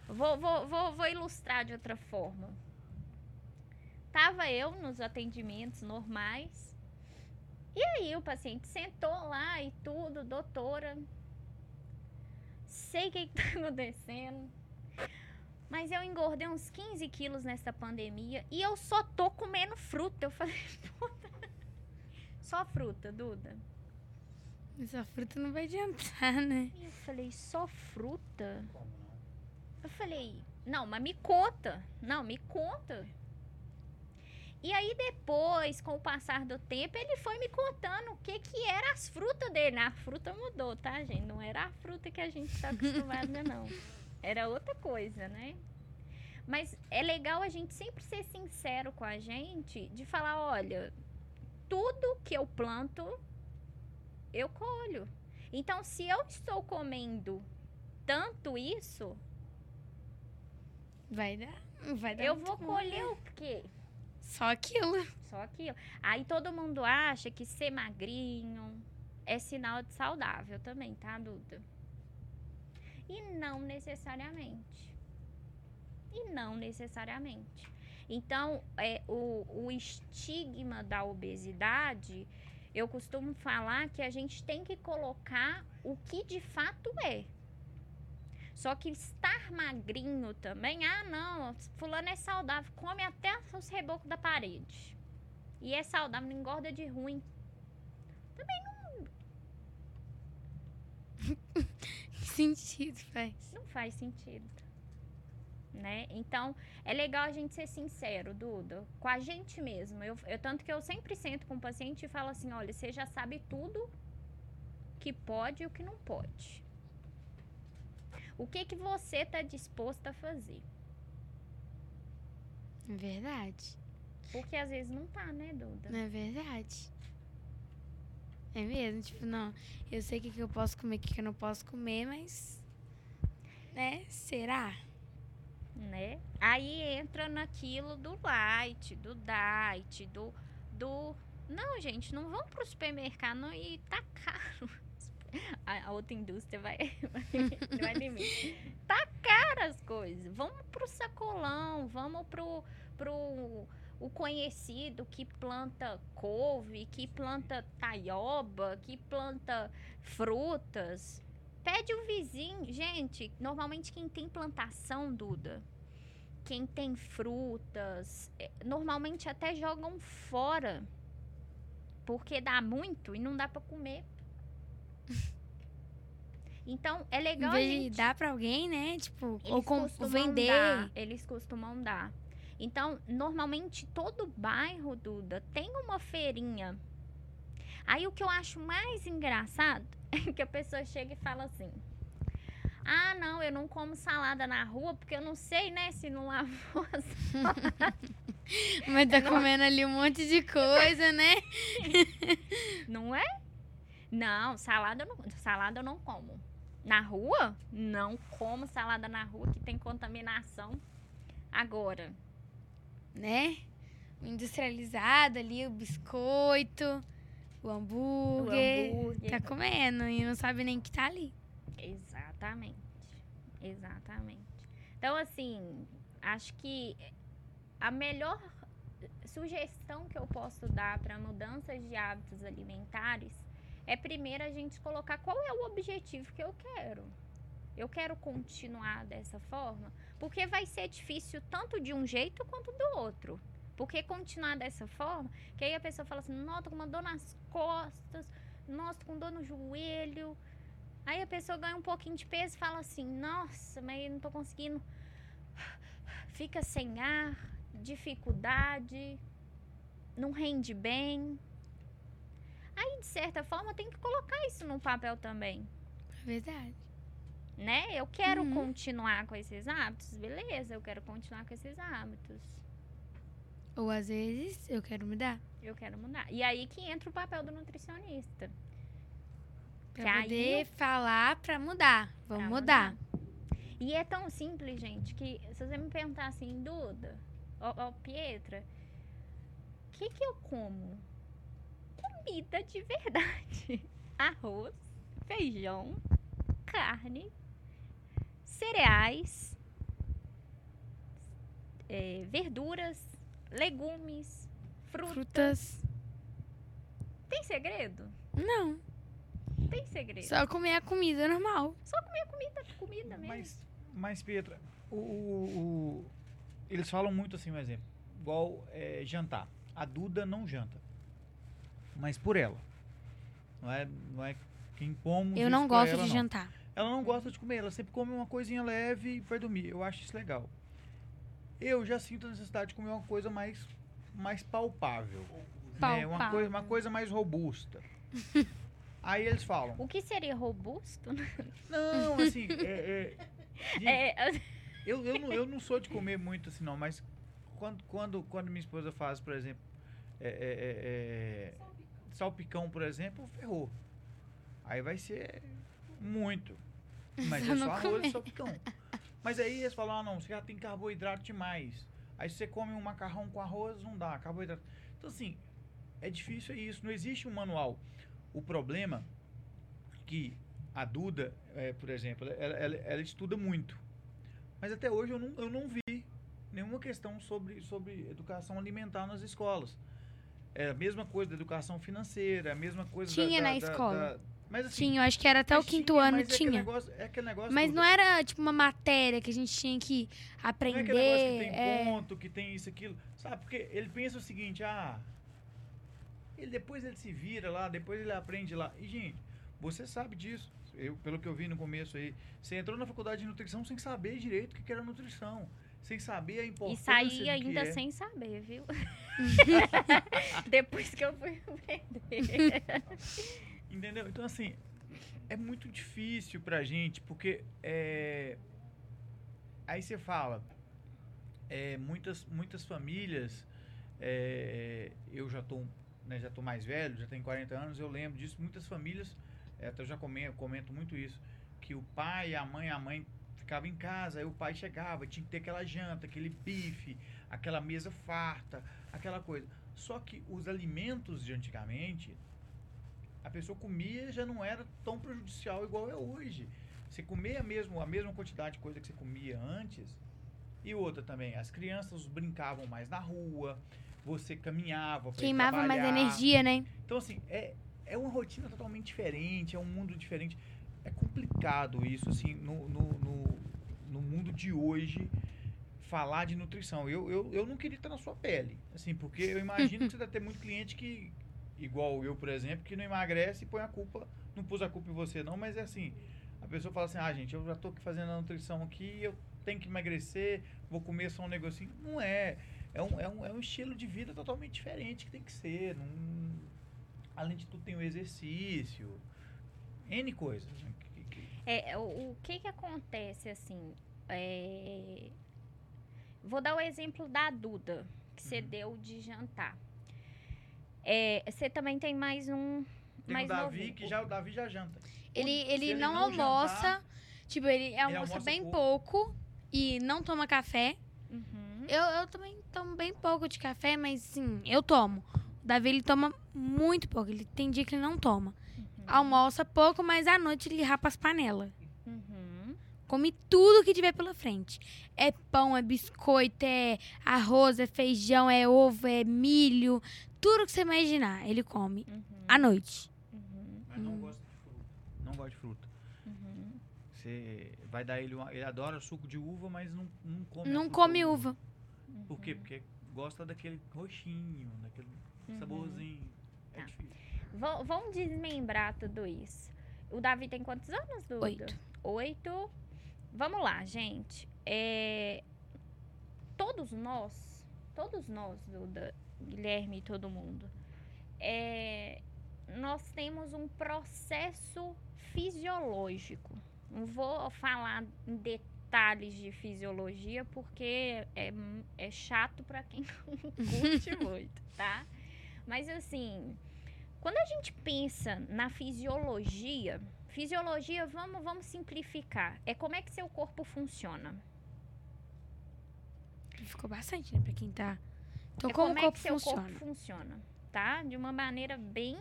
Vou, vou, vou, vou ilustrar de outra forma. Tava eu nos atendimentos normais. E aí o paciente sentou lá e tudo, doutora. Sei o que, tá acontecendo. Mas eu engordei uns 15 quilos nessa pandemia e eu só tô comendo fruta. Eu falei, puta. Só fruta, Duda. Essa fruta não vai adiantar, né? E eu falei, só fruta? Eu falei, não, mas me conta. Não, me conta. E aí depois, com o passar do tempo, ele foi me contando o que que era as frutas dele. A fruta mudou, tá, gente? Não era a fruta que a gente tá acostumada, não. Era outra coisa, né? Mas é legal a gente sempre ser sincero com a gente, de falar, olha, tudo que eu planto, eu colho. Então, se eu estou comendo tanto isso, Vai dar. Vai dar eu vou bom, colher né? o quê? Só aquilo. Só aquilo. Aí todo mundo acha que ser magrinho é sinal de saudável também, tá, Duda? E não necessariamente. E não necessariamente. Então, é, o, o estigma da obesidade, eu costumo falar que a gente tem que colocar o que de fato é. Só que estar magrinho também, ah não, fulano é saudável, come até os rebocos da parede. E é saudável, não engorda de ruim. Que sentido faz? Não faz sentido. Né? Então, é legal a gente ser sincero, Duda, com a gente mesmo. Eu, eu- tanto que eu sempre sento com o paciente e falo assim: olha, você já sabe tudo que pode e o que não pode. O que, que você está disposto a fazer? É verdade. Porque às vezes não tá, né, Duda? Não é verdade. É mesmo, tipo, não, eu sei o que, que eu posso comer, o que, que eu não posso comer, mas. Né? Será? né? Aí entra naquilo do light, do diet, do do não, gente, não vão pro supermercado não, e tá caro. A, a outra indústria vai vai, vai. Tá caro as coisas. Vamos pro sacolão, vamos pro pro o conhecido que planta couve, que planta taioba, que planta frutas. Pede o vizinho. Gente, normalmente quem tem plantação, Duda, quem tem frutas, eh, normalmente até jogam fora. Porque dá muito e não dá pra comer. Então, é Em legal a vez gente... dar pra alguém, né? Tipo, ou Eles com, costumam vender. dar, eles costumam dar. Então, normalmente, todo bairro, Duda, tem uma feirinha. Aí, o que eu acho mais engraçado é que a pessoa chega e fala assim... Ah, não, eu não como salada na rua porque eu não sei, né, se não lavou a salada. Mas tá comendo ali um monte de coisa, né? Não é? Não, salada eu não, salada eu não como. Na rua? Não como salada na rua, que tem contaminação. Agora, Né? O industrializado ali, o biscoito, o o hambúrguer. hambúrguer. Tá comendo e não sabe nem que tá ali. Exatamente. Exatamente. Então, assim, acho que a melhor sugestão que eu posso dar para mudanças de hábitos alimentares é primeiro a gente colocar qual é o objetivo que eu quero. Eu quero continuar dessa forma, porque vai ser difícil tanto de um jeito quanto do outro. Porque continuar dessa forma, que aí a pessoa fala assim, nossa, tô com uma dor nas costas, nossa, tô com dor no joelho, Aí a pessoa ganha um pouquinho de peso e fala assim: Nossa, mas eu não tô conseguindo. Fica sem ar, dificuldade, não rende bem. Aí, de certa forma, tem que colocar isso no papel também, É verdade. né? Eu quero Uhum. continuar com esses hábitos, beleza, eu quero continuar com esses hábitos. Ou às vezes eu quero mudar. Eu quero mudar. E aí que entra o papel do nutricionista. Pra Que aí poder falar pra mudar. Vamos pra mudar. E é tão simples, gente, que se você me perguntar assim, Duda, ó, ó Pietra, o que que eu como? Comida de verdade. Arroz, feijão, carne, cereais, é, verduras, legumes, fruta. Frutas. Tem segredo? Não. Tem segredo. Só comer a comida normal. Só comer comida, comida mesmo. Mas, mas Pietra, o, o- o- eles falam muito assim, um exemplo. Igual é, jantar. A Duda não janta. Mas por ela. Não é, não é que impomos Eu não gosto ela, de não. jantar. Ela não gosta de comer, ela sempre come uma coisinha leve e vai dormir. Eu acho isso legal. Eu já sinto a necessidade de comer uma coisa mais, mais palpável. Né? Uma, Palpável. coisa, uma coisa mais robusta. Aí eles falam, O que seria robusto? não, assim, é, é, gente, É, eu, eu, não, eu não sou de comer muito assim, não, mas quando, quando, quando minha esposa faz, por exemplo, é, é, é, é, salpicão, por exemplo, ferrou. Aí vai ser muito. Mas é só arroz e salpicão. Mas aí eles falam, ah, não, você já tem carboidrato demais. Aí você come um macarrão com arroz, não dá, carboidrato. Então, assim, é difícil é isso, não existe um manual. O problema que a Duda, é, por exemplo, ela, ela- ela estuda muito. Mas até hoje eu não, eu não vi nenhuma questão sobre, sobre educação alimentar nas escolas. É a mesma coisa da educação financeira, é a mesma coisa Tinha da, na da- escola. da- mas assim, Tinha, eu acho que era até o quinto tinha, ano mas é aquele tinha. negócio- é aquele negócio Mas não era tipo uma matéria que a gente tinha que não é aprender. aquele negócio que tem é. ponto, que tem isso, aquilo. Sabe? Porque ele pensa o seguinte, ah. Ele, depois ele se vira lá, depois ele aprende lá. E, gente, você sabe disso. Eu, pelo que eu vi no começo aí, você entrou na faculdade de nutrição sem saber direito o que que era nutrição. Sem saber a e importância saí do que ainda é. sem saber, viu? Depois que eu fui aprender. Entendeu? Então, assim, é muito difícil pra gente, porque é, aí você fala, é, muitas, muitas famílias, é, eu já tô, né, já tô mais velho, já tenho 40 anos, eu lembro disso, muitas famílias, é, até eu já comento, comento muito isso, que o pai, a mãe, a mãe ficava em casa, aí o pai chegava, tinha que ter aquela janta, aquele bife, aquela mesa farta, aquela coisa. Só que os alimentos de antigamente, a pessoa comia já não era tão prejudicial igual é hoje. Você comer a mesma, a mesma quantidade de coisa que você comia antes. E outra também, as crianças brincavam mais na rua, você caminhava, Queimava mais energia, né? Então, assim, é, é uma rotina totalmente diferente, é um mundo diferente. É complicado isso, assim, no, no, no, no mundo de hoje, falar de nutrição. Eu, eu, eu não queria estar na sua pele, assim, porque eu imagino que você deve ter muito cliente que, igual eu, por exemplo, que não emagrece e põe a culpa, não pus a culpa em você não, mas é assim, a pessoa fala assim, ah, gente, eu já tô aqui fazendo a nutrição aqui, eu tenho que emagrecer, vou comer só um negocinho. Não é. É um, é um, é um estilo de vida totalmente diferente que tem que ser. Não, além de tudo, tem o exercício, N coisas. né, É, o, o que que acontece, assim, é, Vou dar o exemplo da Duda, que você Uhum. deu de jantar. É, você também tem mais um. Tem mais o Davi, novinho. que já, o Davi já janta. Ele, ele, ele não, não almoça. jantar, tipo, ele almoça, almoça bem pouco. pouco. e não toma café. Uhum. Eu, eu também tomo bem pouco de café, mas sim, eu tomo. O Davi, ele toma muito pouco. Ele tem dia que ele não toma. Uhum. Almoça pouco, mas à noite ele rapa as panelas. Uhum. Come tudo que tiver pela frente. É pão, é biscoito, é arroz, é feijão, é ovo, é milho. Tudo que você imaginar, ele come Uhum. à noite. Uhum. Mas não Hum. gosta de fruta. Não gosta de fruta. Uhum. Você vai dar ele uma, Ele adora suco de uva, mas não, não come Não come uva. Por quê? Porque gosta daquele roxinho, daquele Uhum. saborzinho. É Tá. difícil. Va- Vamos desmembrar tudo isso. O Davi tem quantos anos, Duda? Oito. Oito. Vamos lá, gente. É, Todos nós, todos nós, Duda, Guilherme e todo mundo, é, nós temos um processo fisiológico. Não vou falar em detalhes de fisiologia porque é, é chato para quem não curte muito, tá? Mas assim, quando a gente pensa na fisiologia, fisiologia, vamos, vamos simplificar. É como é que seu corpo funciona. Ficou bastante, né? Pra quem tá. Então, é como como é que seu funciona? corpo funciona, tá? De uma maneira bem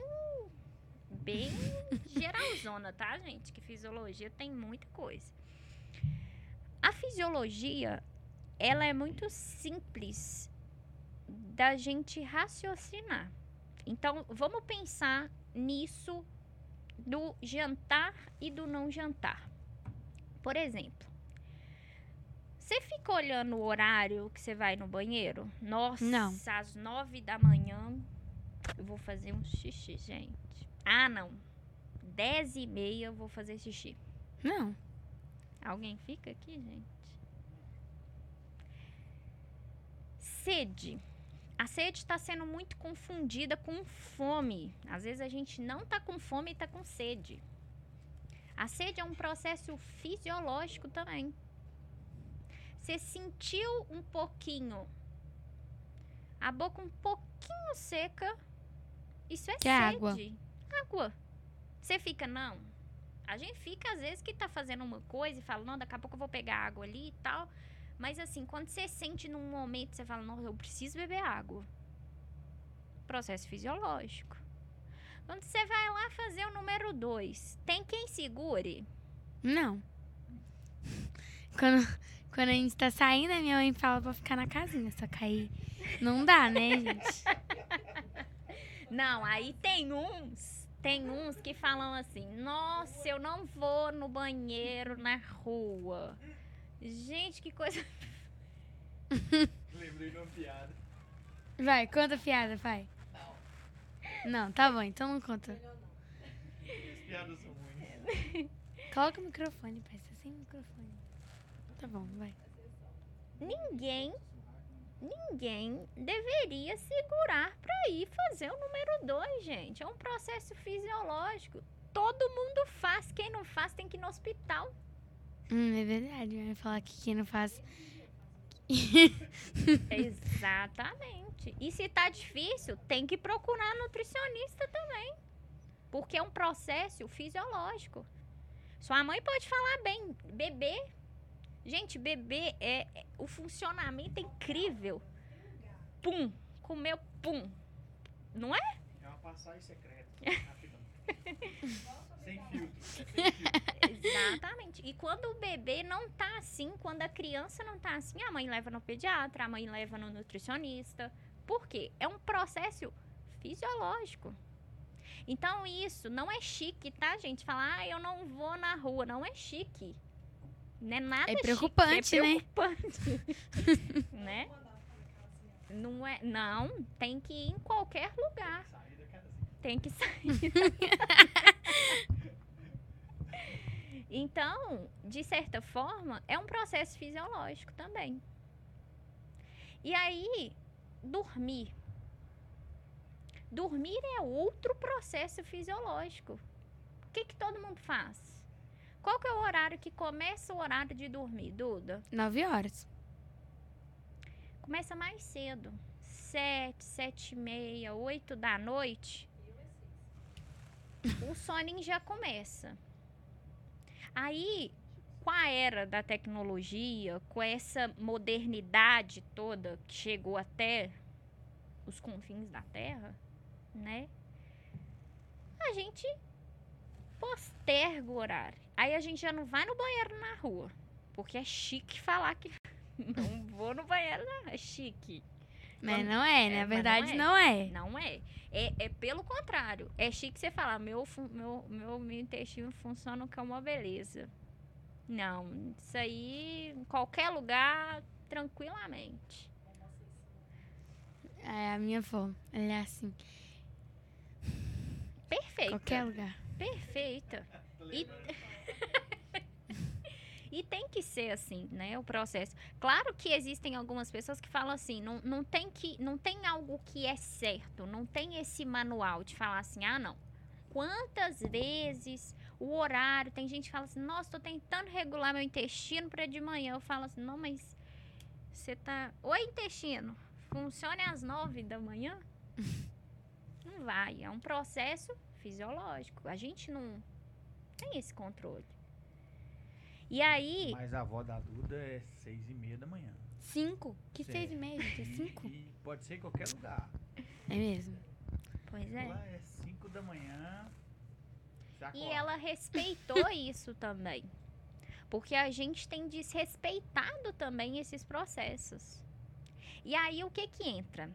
bem geralzona, tá, gente? Que fisiologia tem muita coisa. A fisiologia, ela é muito simples da gente raciocinar. Então, vamos pensar nisso do jantar e do não jantar. Por exemplo, você fica olhando o horário que você vai no banheiro? Nossa, Não. às nove da manhã eu vou fazer um xixi, gente. Ah, não. Dez e meia eu vou fazer xixi. Não. Alguém fica aqui, gente? Sede. A sede está sendo muito confundida com fome. Às vezes a gente não tá com fome e tá com sede. A sede é um processo fisiológico também. Você sentiu um pouquinho, a boca um pouquinho seca, isso é Que é sede. água. Água. Você fica, não. A gente fica, às vezes, que tá fazendo uma coisa e fala, não, daqui a pouco eu vou pegar água ali e tal. Mas assim, quando você sente num momento, você fala, não, eu preciso beber água. Processo fisiológico. Quando você vai lá fazer o número dois, tem quem segure? Não. Quando, quando a gente tá saindo, a minha mãe fala pra ficar na casinha. Só que aí não dá, né, gente? Não, aí tem uns, tem uns que falam assim, nossa, eu não vou no banheiro na rua. Gente, que coisa. Lembrei de uma piada. Vai, conta a piada, vai. Não, tá bom, então não conta. As piadas são ruins. Coloca o microfone, pai. Você sem microfone. Tá bom, vai. Ninguém, ninguém deveria segurar pra ir fazer o número dois, gente. É um processo fisiológico. Todo mundo faz. Quem não faz tem que ir no hospital. Hum, é verdade. Vai falar que quem não faz. Exatamente. E se tá difícil, tem que procurar nutricionista também. Porque é um processo fisiológico. Sua mãe pode falar bem, bebê. Gente, bebê é, é- o funcionamento é incrível. Pum, comeu pum. Não é? É uma passagem secreta. Sem filtro. É sem filtro. Exatamente. E quando o bebê não tá assim, quando a criança não tá assim, a mãe leva no pediatra, a mãe leva no nutricionista. Por quê? É um processo fisiológico. Então isso não é chique, tá, gente? Falar, ah, eu não vou na rua, não é chique. Não é nada É chique, preocupante, é né? preocupante, né? Não é, não, tem que ir em qualquer lugar. Sair da casinha. Tem que sair. então, de certa forma, é um processo fisiológico também. E aí, dormir. Dormir é outro processo fisiológico. O que, que todo mundo faz? Qual que é o horário que começa o horário de dormir, Duda? Nove horas. Começa mais cedo. sete, sete e meia, oito da noite, o soninho já começa. Aí, com a era da tecnologia, com essa modernidade toda que chegou até os confins da Terra, né? A gente posterga o horário. Aí a gente já não vai no banheiro na rua, porque é chique falar que não vou no banheiro, não, é chique. Mas não é, É, na verdade não não é. Não é. É, é pelo contrário. É chique você falar, meu, meu, meu, meu intestino funciona como uma beleza. Não, isso aí em qualquer lugar, tranquilamente. É a minha avó. Ela é assim, Perfeita. qualquer lugar. Perfeita. E... e tem que ser assim, né, o processo. Claro que existem algumas pessoas que falam assim, não, não tem que não tem algo que é certo, não tem esse manual de falar assim, ah, não. Quantas vezes o horário, tem gente que fala assim, nossa, tô tentando regular meu intestino para de manhã. Eu falo assim, não, mas você tá, oi intestino, funcione às nove da manhã? Não vai, é um processo fisiológico. A gente não tem esse controle. E aí, Mas a avó da Duda é seis e meia da manhã. Cinco? Que Certo. seis e meia, gente? É cinco? E pode ser em qualquer lugar. É mesmo. pois é. Lá é cinco da manhã. E ela respeitou isso também. Porque a gente tem desrespeitado também esses processos. E aí o que que entra?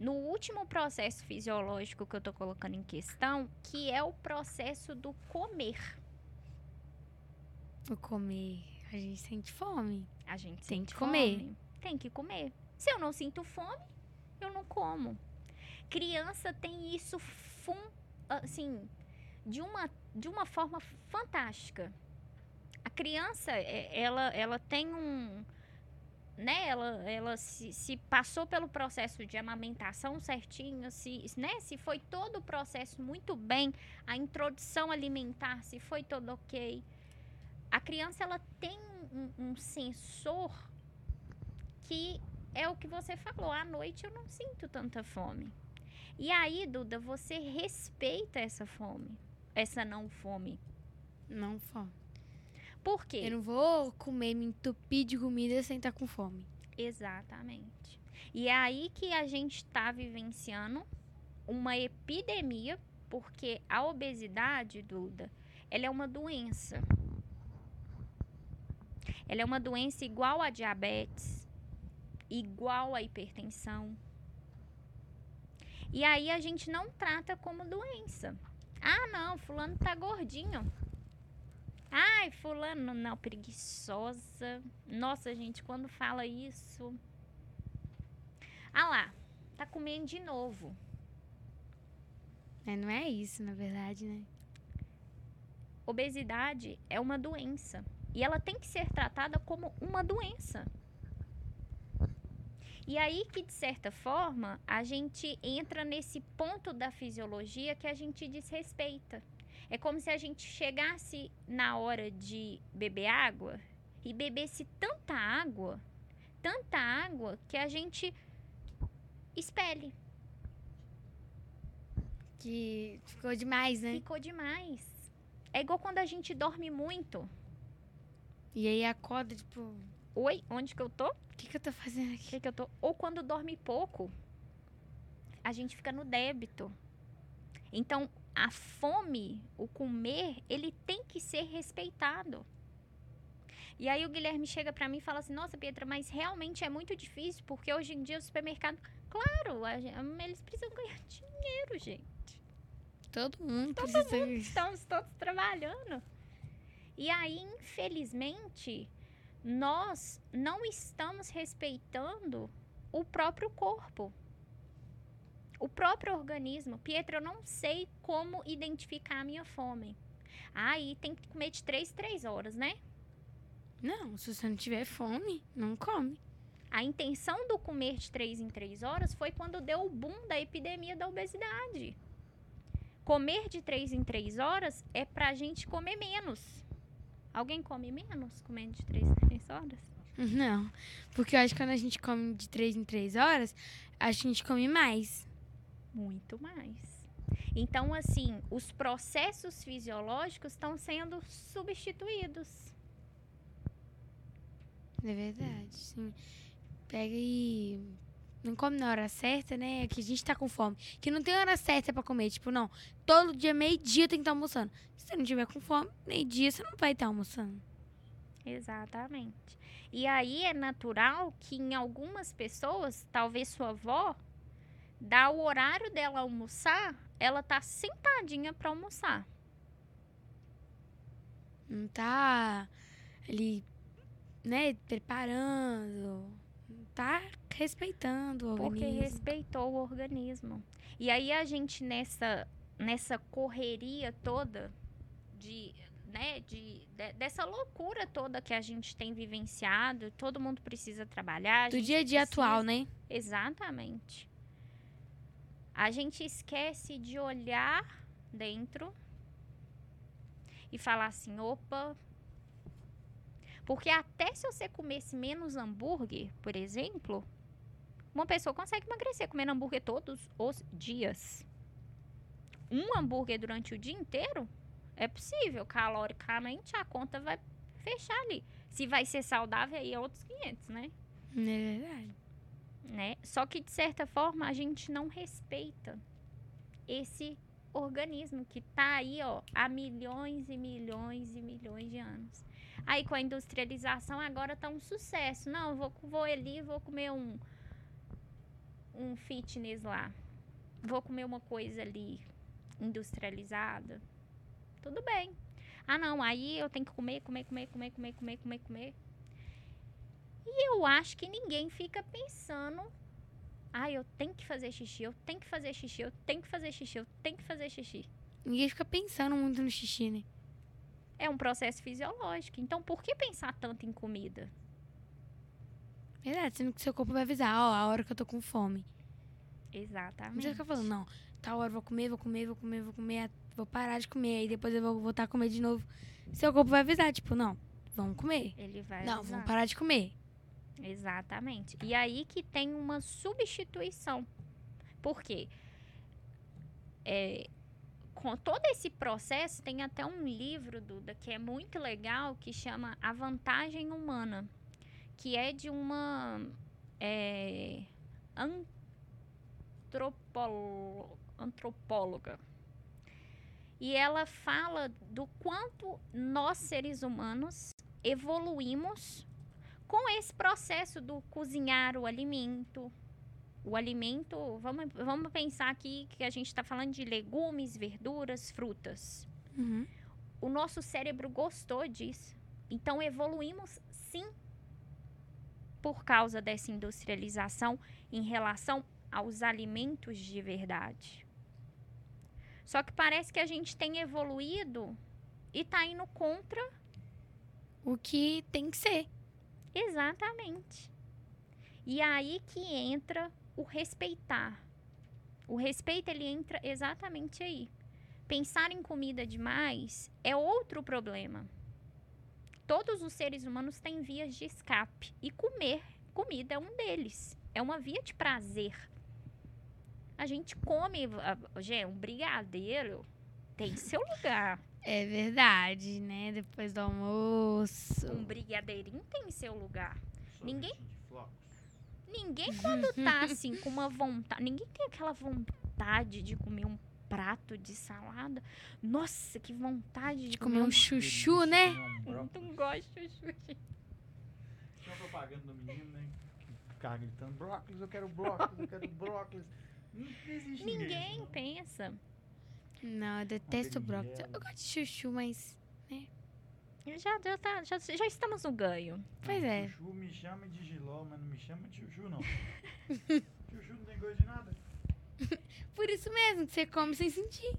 No último processo fisiológico que eu tô colocando em questão, que é o processo do comer. Vou comer. A gente sente fome. A gente Tem sente que comer. fome, Tem que comer. Se eu não sinto fome, eu não como. Criança tem isso fun- assim, de uma, de uma forma fantástica. A criança, é, ela, ela tem um. Né, ela, ela se, se passou pelo processo de amamentação certinho, se, né, se foi todo o processo muito bem, a introdução alimentar, se foi todo ok. A criança, ela tem um, um sensor que é o que você falou. À noite eu não sinto tanta fome. E aí, Duda, você respeita essa fome, essa não fome. Não fome. Por quê? Eu não vou comer, me entupir de comida sem estar com fome. Exatamente. E é aí que a gente está vivenciando uma epidemia, porque a obesidade, Duda, ela é uma doença. Ela é uma doença igual a diabetes, igual a hipertensão. E aí a gente não trata como doença. Ah, não, fulano tá gordinho. Ai, fulano, não, preguiçosa. Nossa, gente, quando fala isso. Ah lá, tá comendo de novo. Mas não é isso, na verdade, né? Obesidade é uma doença. E ela tem que ser tratada como uma doença. E aí que, de certa forma, a gente entra nesse ponto da fisiologia que a gente desrespeita. É como se a gente chegasse na hora de beber água e bebesse tanta água, tanta água, que a gente expele. Que ficou demais, né? Ficou demais. É igual quando a gente dorme muito. E aí acorda, tipo, o Oi, onde que eu tô? que, que eu tô fazendo O aqui? que, que eu tô? Ou quando dorme pouco, a gente fica no débito. Então, a fome, o comer, ele tem que ser respeitado. E aí o Guilherme chega pra mim e fala assim: "Nossa, Pietra, mas realmente é muito difícil, porque hoje em dia o supermercado, claro, a gen- eles precisam ganhar dinheiro, gente. Todo mundo Todo precisa. Estamos todos trabalhando. E aí, infelizmente, nós não estamos respeitando o próprio corpo. O próprio organismo. Pietro, eu não sei como identificar a minha fome. Aí tem que comer de 3 3 horas, né? Não, se você não tiver fome, não come. A intenção do comer de 3 em 3 horas foi quando deu o boom da epidemia da obesidade. Comer de 3 em 3 horas é pra gente comer menos. Alguém come menos comendo de 3 em 3 horas? Não. Porque eu acho que quando a gente come de três em três horas, acho que a gente come mais. Muito mais. Então, assim, os processos fisiológicos estão sendo substituídos. É verdade, sim. Pega e. Não come na hora certa, né? Que a gente tá com fome. Que não tem hora certa pra comer. Tipo, não. Todo dia, meio-dia, tem que estar almoçando. Se você não tiver com fome, meio-dia você não vai estar almoçando. Exatamente. E aí é natural que em algumas pessoas, talvez sua avó, dá o horário dela almoçar, ela tá sentadinha para almoçar. Não tá ali, né, preparando. Tá respeitando o Porque organismo. respeitou o organismo. E aí a gente nessa nessa correria toda de né, de, de- dessa loucura toda que a gente tem vivenciado, todo mundo precisa trabalhar. Do dia a dia precisa- atual, né? Exatamente. A gente esquece de olhar dentro e falar assim, opa. Porque até se você comesse menos hambúrguer, por exemplo, uma pessoa consegue emagrecer comendo hambúrguer todos os dias. Um hambúrguer durante o dia inteiro é possível. Caloricamente a conta vai fechar ali. Se vai ser saudável aí é outros 500, né? É verdade. né? Só que de certa forma a gente não respeita esse organismo que tá aí, ó, há milhões e milhões e milhões de anos. Aí com a industrialização agora tá um sucesso. Não, vou, vou ali, vou comer um um fitness lá. Vou comer uma coisa ali industrializada. Tudo bem. Ah, não, aí eu tenho que comer, comer, comer, comer, comer, comer, comer, comer. E eu acho que ninguém fica pensando, ah, eu tenho que fazer xixi, eu tenho que fazer xixi, eu tenho que fazer xixi, eu tenho que fazer xixi. Ninguém fica pensando muito no xixi, né? É um processo fisiológico. Então, por que pensar tanto em comida? Verdade, sendo que seu corpo vai avisar, ó, a hora que eu tô com fome. Não Exatamente. você fica falando, não, tal hora eu vou comer, vou comer, vou comer, vou comer, vou parar de comer, aí depois eu vou voltar a comer de novo. Seu corpo vai avisar, tipo, não, vamos comer. Ele vai não, avisar. vamos parar de comer. Exatamente. E aí que tem uma substituição. Por quê? É, com todo esse processo, tem até um livro, Duda, que é muito legal, que chama A Vantagem Humana, que é de uma é, antropóloga. E ela fala do quanto nós, seres humanos, evoluímos com esse processo do cozinhar o alimento. O alimento, vamos, vamos pensar aqui que a gente está falando de legumes, verduras, frutas. Uhum. O nosso cérebro gostou disso. Então evoluímos sim por causa dessa industrialização em relação aos alimentos de verdade. Só que parece que a gente tem evoluído e tá indo contra O que tem que ser. Exatamente. E aí que entra o respeitar. O respeito ele entra exatamente aí. Pensar em comida demais é outro problema. Todos os seres humanos têm vias de escape e comer comida é um deles. É uma via de prazer. A gente come, gente, um brigadeiro tem seu lugar. É verdade, né? Depois do almoço. Um brigadeirinho tem seu lugar. Ninguém-. Ninguém quando tá assim com uma vontade, ninguém tem aquela vontade de comer um prato de salada. Nossa, que vontade de, Comer um chuchu, Delícia, né? comer um Eu brócolis. não gosto de sushi. Tinha uma propaganda do menino, né? Ficava gritando, brócolis, eu quero brócolis, eu quero brócolis. Ninguém não. pensa. Não, eu detesto brócolis. Eu gosto de chuchu, mas. Já, já, tá, já, já estamos no ganho. Pois é. Chuchu me chama de giló, mas não me chama de chuchu, não. chuchu não tem gosto de nada. Por isso mesmo, que você come sem sentir.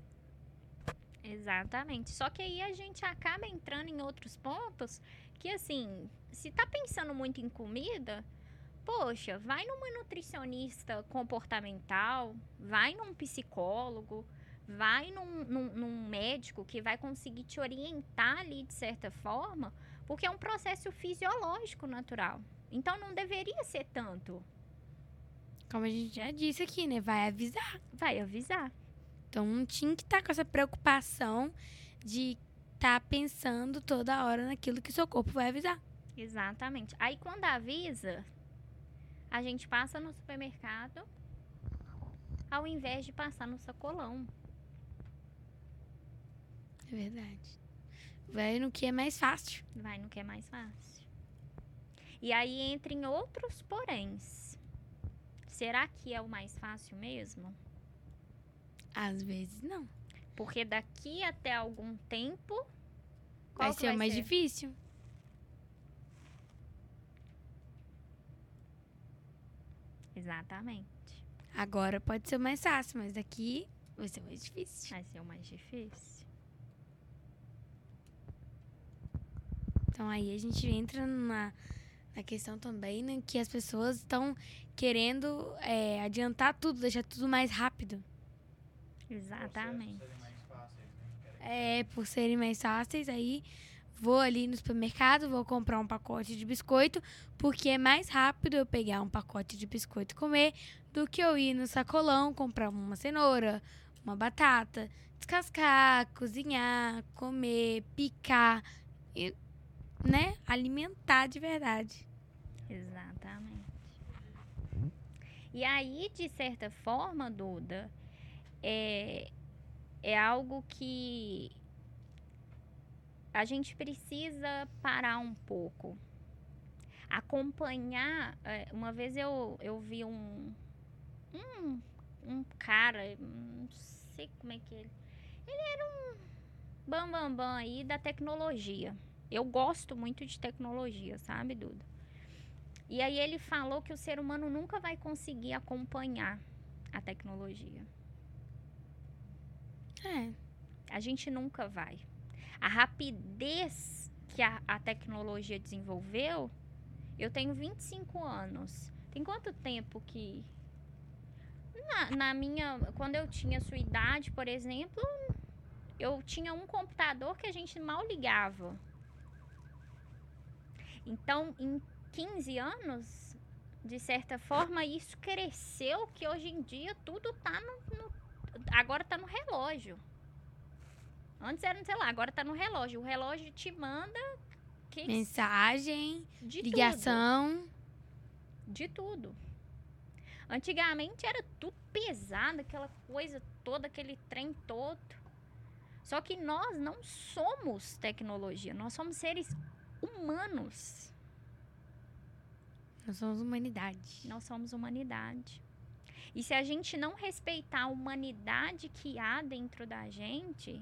Exatamente. Só que aí a gente acaba entrando em outros pontos que, assim, se tá pensando muito em comida, poxa, vai numa nutricionista comportamental, vai num psicólogo, vai num, num, num médico que vai conseguir te orientar ali de certa forma, porque é um processo fisiológico natural. Então não deveria ser tanto. Como a gente já disse aqui, né? Vai avisar. Vai avisar. Então não tinha que estar com essa preocupação de estar pensando toda hora naquilo que seu corpo vai avisar. Exatamente. Aí quando avisa, a gente passa no supermercado ao invés de passar no sacolão. É verdade. Vai no que é mais fácil. Vai no que é mais fácil. E aí entra em outros poréns. Será que é o mais fácil mesmo? Às vezes não. Porque daqui até algum tempo. Vai ser o mais difícil. Exatamente. Agora pode ser o mais fácil, mas daqui vai ser mais difícil. Vai ser o mais difícil. Então aí a gente entra na, na questão também né, que as pessoas estão querendo é, adiantar tudo, deixar tudo mais rápido. Exatamente. É, por serem mais fáceis, aí vou ali no supermercado, vou comprar um pacote de biscoito, porque é mais rápido eu pegar um pacote de biscoito e comer do que eu ir no sacolão, comprar uma cenoura, uma batata, descascar, cozinhar, comer, picar, e, né? Alimentar de verdade. Exatamente. E aí, de certa forma, Duda, é, é algo que a gente precisa parar um pouco. Acompanhar. é, Uma vez eu, eu vi um, um. Um cara, não sei como é que ele. Ele era um bambambam bam, bam aí da tecnologia. Eu gosto muito de tecnologia, sabe, Duda? E aí ele falou que o ser humano nunca vai conseguir acompanhar a tecnologia. É. A gente nunca vai. A rapidez que a, a tecnologia desenvolveu, eu tenho 25 anos. Tem quanto tempo que. Na, na minha. Quando eu tinha sua idade, por exemplo, eu tinha um computador que a gente mal ligava. Então, em 15 anos, de certa forma, isso cresceu que hoje em dia tudo tá no. no- agora tá no relógio. Antes era, sei lá, agora tá no relógio. O relógio te manda que Mensagem, de ligação. tudo, de tudo. Antigamente era tudo pesado, aquela coisa toda, aquele trem todo. Só que nós não somos tecnologia, nós somos seres humanos. Nós somos humanidade. Nós somos humanidade. E se a gente não respeitar a humanidade que há dentro da gente,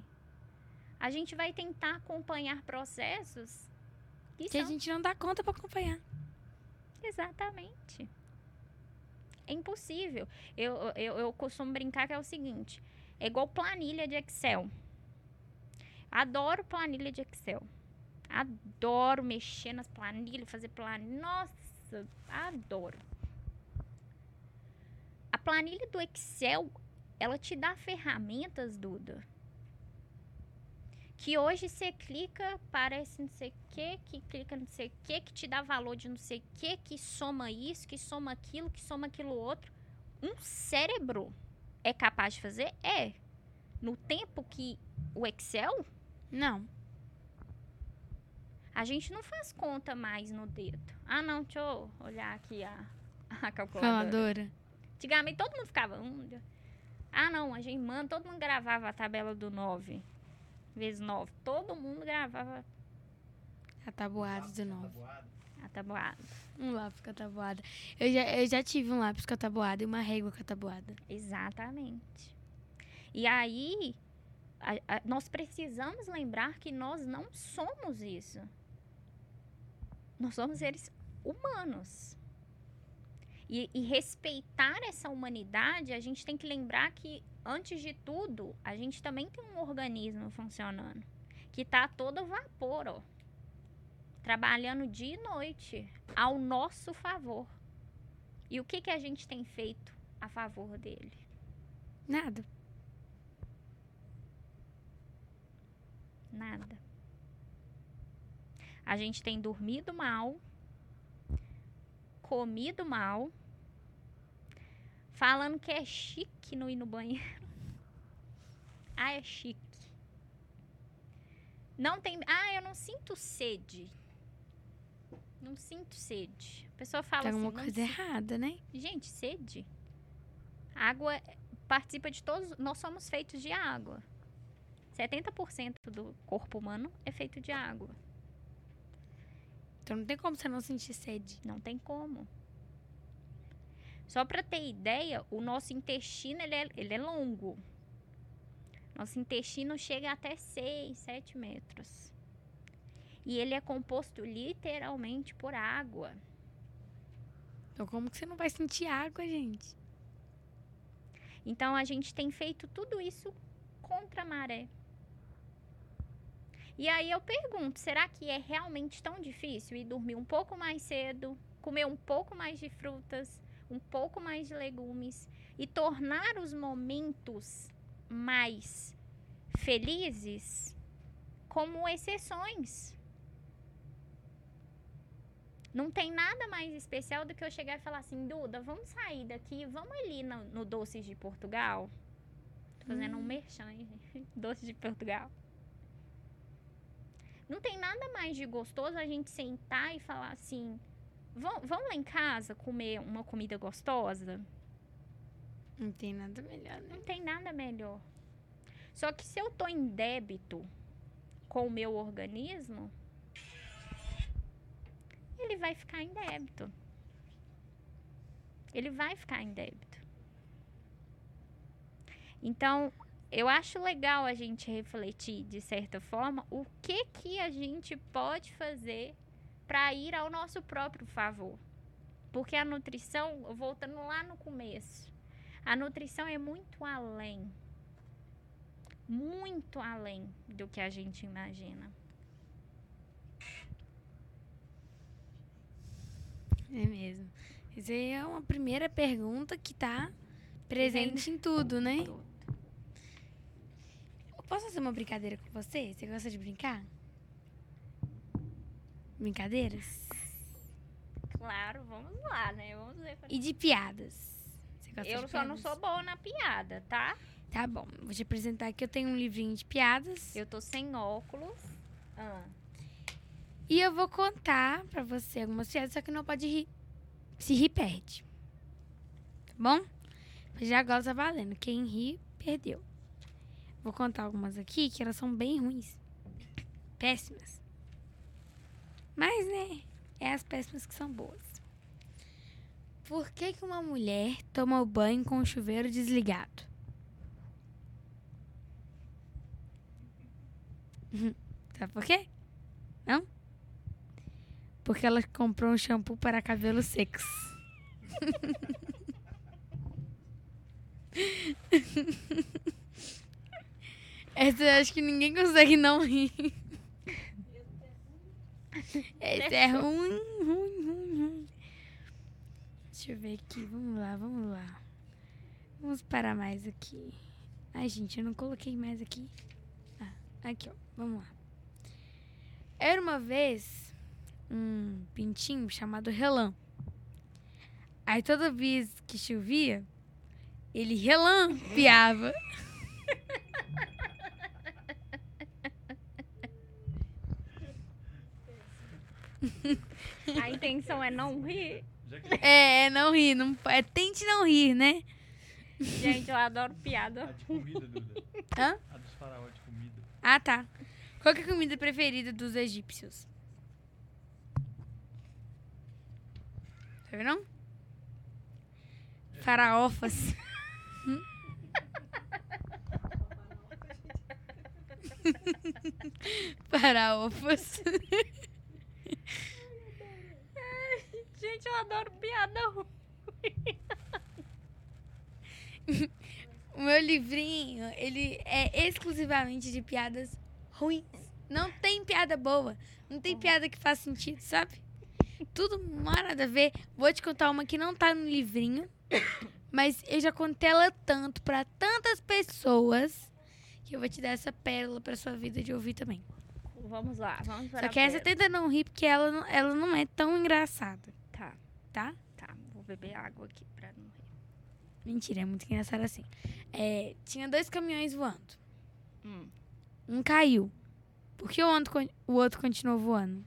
a gente vai tentar acompanhar processos que Que a são gente não dá conta pra acompanhar. Exatamente. É impossível. Eu, eu, eu costumo brincar que é o seguinte: é igual planilha de Excel. Adoro planilha de Excel. Adoro mexer nas planilhas, fazer planilha. Nossa, adoro. A planilha do Excel, ela te dá ferramentas, Duda. Que hoje você clica, parece não sei o que, que clica não sei o que, que te dá valor de não sei o que, que soma isso, que soma aquilo, que soma aquilo outro. Um cérebro é capaz de fazer? É. No tempo que o Excel, Não. A gente não faz conta mais no dedo. Ah, não, deixa eu olhar aqui a, a calculadora. Faladora. Antigamente todo mundo ficava. Um, ah, não, a gente manda, todo mundo gravava a tabela do 9 vezes 9. Todo mundo gravava A tabuada de novo. a tabuada. Um lápis com a tabuada. Eu já, eu já tive um lápis com a tabuada e uma régua com a tabuada. Exatamente. E aí, a- a- nós precisamos lembrar que nós não somos isso. Nós somos seres humanos. E, e respeitar essa humanidade, a gente tem que lembrar que, antes de tudo, a gente também tem um organismo funcionando. Que está todo vapor, ó. Trabalhando dia e noite, ao nosso favor. E o que, que a gente tem feito a favor dele? Nada. Nada. A gente tem dormido mal, comido mal, falando que é chique não ir no banheiro. Ah, é chique. Não tem. Ah, eu não sinto sede. Não sinto sede. A pessoa fala Tem assim. alguma "Não coisa errada, né? Gente, sede. Água participa de todos. Nós somos feitos de água. 70% do corpo humano é feito de água. Então não tem como você não sentir sede. Não tem como. Só para ter ideia, o nosso intestino ele é, ele é longo. Nosso intestino chega até 6, 7 metros. E ele é composto literalmente por água. Então como que você não vai sentir água, gente? Então a gente tem feito tudo isso contra a maré. E aí eu pergunto, será que é realmente tão difícil ir dormir um pouco mais cedo, comer um pouco mais de frutas, um pouco mais de legumes e tornar os momentos mais felizes como exceções? Não tem nada mais especial do que eu chegar e falar assim, Duda, vamos sair daqui, vamos ali no, no Doces de Portugal. Tô fazendo um merchan, hein? Doces de Portugal. Não tem nada mais de gostoso a gente sentar e falar assim, "Vão- vamos lá em casa comer uma comida gostosa? Não tem nada melhor, né? Não tem nada melhor. Só que se eu tô em débito com o meu organismo, ele vai ficar em débito. Ele vai ficar em débito. Então, eu acho legal a gente refletir de certa forma o que que a gente pode fazer para ir ao nosso próprio favor. Porque a nutrição, voltando lá no começo, a nutrição é muito além. Muito além do que a gente imagina. É mesmo. Isso aí é uma primeira pergunta que tá presente em tudo, né? Tudo. Posso fazer uma brincadeira com você? Você gosta de brincar? Brincadeiras? Claro, vamos lá, né? Vamos ver. E de piadas? Eu só não piadas? sou boa na piada, tá? Tá bom, vou te apresentar aqui. Eu tenho um livrinho de piadas. Eu tô sem óculos. Ah, E eu vou contar pra você algumas piadas, só que não pode rir. Se rir, perde. Tá bom? Já agora tá valendo. Quem ri, perdeu. Vou contar algumas aqui que elas são bem ruins. Péssimas. Mas, né? É as péssimas que são boas. Por que, que uma mulher toma o banho com o chuveiro desligado? Sabe por quê? Não? Porque ela comprou um shampoo para cabelos secos. Essa eu acho que ninguém consegue não rir. Essa é ruim, ruim, ruim, ruim. Deixa eu ver aqui. Vamos lá, vamos lá. Vamos parar mais aqui. Ai, gente, eu não coloquei mais aqui. Ah, aqui, ó. Vamos lá. Era uma vez um pintinho chamado Relan. Aí toda vez que chovia, ele relampeava. a intenção é não rir. É, é não rir, não, é, tente não rir, né? Gente, eu adoro piada. a de comida, Duda. Hã? A dos faraós de comida. Ah, tá. Qual que é a comida preferida dos egípcios? Sabe não? Faraofas. Faraofas. Gente, eu adoro piada ruim. O meu livrinho, ele é exclusivamente de piadas ruins. Não tem piada boa. Não tem piada que faz sentido, sabe? Tudo nada a ver. Vou te contar uma que não tá no livrinho. Mas eu já contei ela tanto pra tantas pessoas que eu vou te dar essa pérola pra sua vida de ouvir também. Vamos lá, vamos para Só que essa tenta não rir porque ela ela não é tão engraçada, Tá, tá? Vou beber água aqui pra não rir. Mentira, é muito engraçada assim. É, tinha dois caminhões voando. Hum. Um caiu. Por que o outro, o outro continuou voando?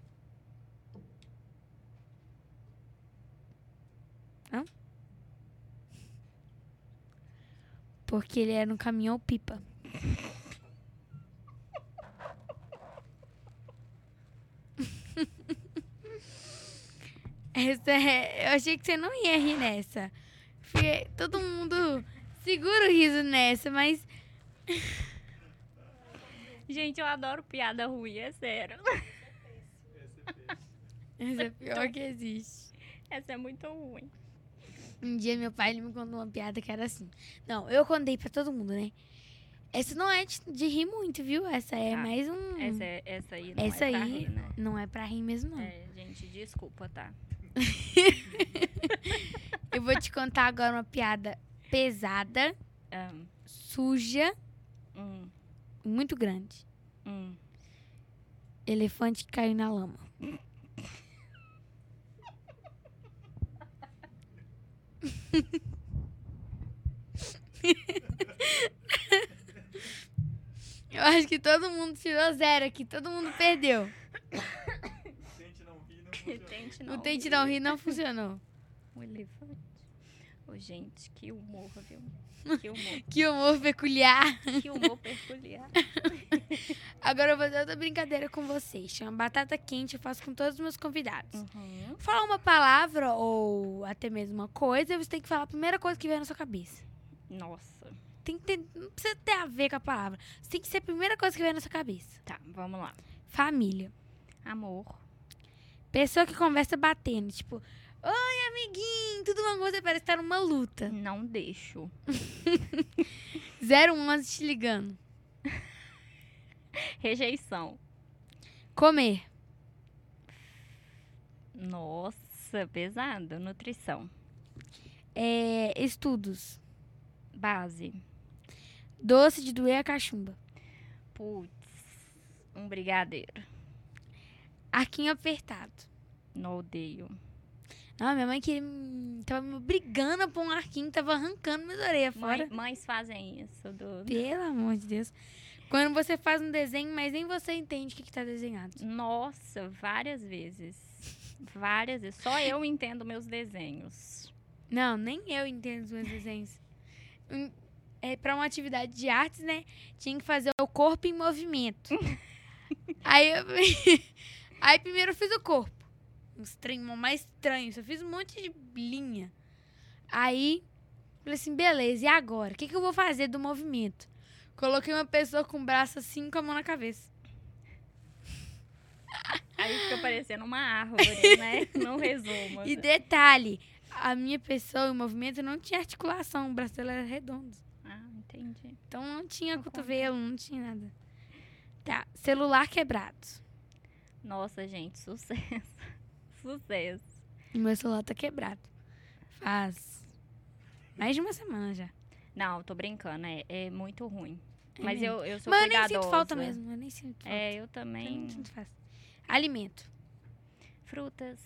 Não? Porque ele era um caminhão pipa. Essa é, eu achei que você não ia rir nessa. Porque todo mundo segura o riso nessa, mas Gente, eu adoro piada ruim, é sério. essa é a pior que existe. Essa é muito ruim. Um dia meu pai ele me contou uma piada que era assim. Não, eu contei pra todo mundo, né? Essa não é de, de rir muito, viu? Essa é Ah, mais um. Essa, é- essa aí não Essa é pra aí rir, né? não é pra rir mesmo, não. É, gente, desculpa, tá? Eu vou te contar agora uma piada pesada, Ah, suja, hum, muito grande. hum. Elefante que caiu na lama. Eu acho que todo mundo tirou zero aqui, todo mundo perdeu. Tente não O não. tente não rir não funcionou. O elefante. Ô, gente, que humor, viu? Que humor. Que humor peculiar. que humor peculiar. Agora eu vou fazer outra brincadeira com vocês. Chama batata quente, eu faço com todos os meus convidados. Uhum. Falar uma palavra ou até mesmo uma coisa, você tem que falar a primeira coisa que vem na sua cabeça. Nossa. Tem que ter, não precisa ter a ver com a palavra. Você tem que ser a primeira coisa que vem na sua cabeça. Tá, vamos lá. Família. Amor. Pessoa que conversa batendo. Tipo, oi, amiguinho, tudo bom com você? Parece estar numa luta. Não deixo. 011 te ligando. Rejeição. Comer. Nossa, pesado. Nutrição. É, estudos. Base. Doce de doer a cachumba. Putz. Um brigadeiro. Arquinho apertado. Não odeio. Não, minha mãe que tava me obrigando a pôr um arquinho, tava arrancando minhas orelhas fora. Mãe- mães fazem isso. Do... Pelo amor de Deus. Quando você faz um desenho, mas nem você entende o que, que tá desenhado. Nossa, várias vezes. Várias vezes. Só eu entendo meus desenhos. Não, nem eu entendo os meus desenhos. É, pra uma atividade de artes, né? Tinha que fazer o corpo em movimento. aí, eu, aí primeiro eu fiz o corpo. Uns trem mais estranhos. Eu fiz um monte de linha. Aí, falei assim, beleza, e agora? O que, que eu vou fazer do movimento? Coloquei uma pessoa com o braço assim com a mão na cabeça. Aí fica parecendo uma árvore, né? Não resumo. E detalhe, a minha pessoa, o movimento, não tinha articulação. O braço dela era redondo. Ah, entendi. Então não tinha Não cotovelo, não tinha nada. Tá, celular quebrado. Nossa, gente, sucesso. Sucesso. O meu celular tá quebrado. Faz mais de uma semana já. Não, tô brincando, é, é muito ruim. É Mas mesmo. eu, eu sou Mas eu nem cuidadosa. sinto falta mesmo. Eu nem sinto falta. É, eu Eu também. nem sinto falta. Alimento. Frutas,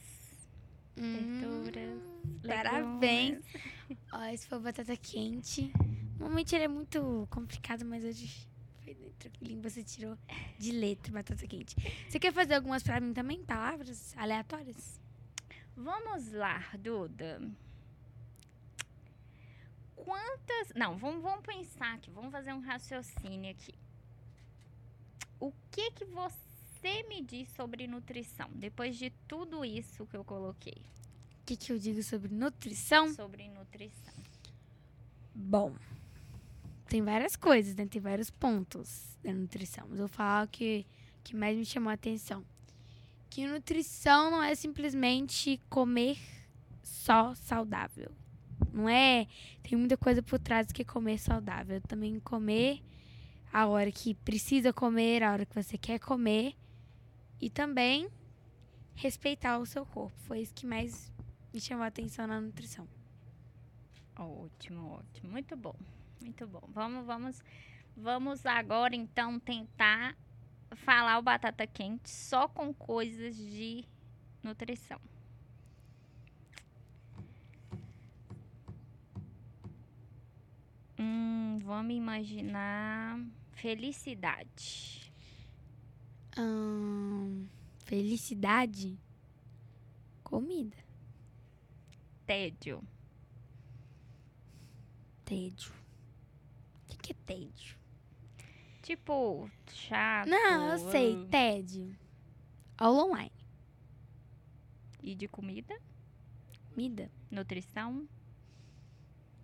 Hum, verduras, Parabéns. Ó, esse foi batata quente. Normalmente ele é muito complicado, mas hoje tranquilinho. Você tirou de letra batata quente. Você quer fazer algumas pra mim também? Palavras aleatórias? Vamos lá, Duda. Quantas. Não, vamos, vamos pensar aqui. Vamos fazer um raciocínio aqui. O que que você me diz sobre nutrição? Depois de tudo isso que eu coloquei O que, que eu digo sobre nutrição? sobre nutrição. Bom, tem várias coisas, né? Tem vários pontos da nutrição. Mas eu vou falar o que, que mais me chamou a atenção. Que nutrição não é simplesmente comer só saudável. Não é. Tem muita coisa por trás do que comer saudável. Também comer a hora que precisa comer, a hora que você quer comer. E também respeitar o seu corpo. Foi isso que mais me chamou a atenção na nutrição. Ótimo, ótimo. Muito bom. Muito bom. Vamos, vamos, Vamos agora então tentar falar o batata quente só com coisas de nutrição. Hum, vamos imaginar felicidade. Ahn, felicidade. Comida. Tédio. Tédio. Que, é tédio? Tipo, chato. Não, eu sei. Tédio. Aula online. E de comida? Comida. Nutrição?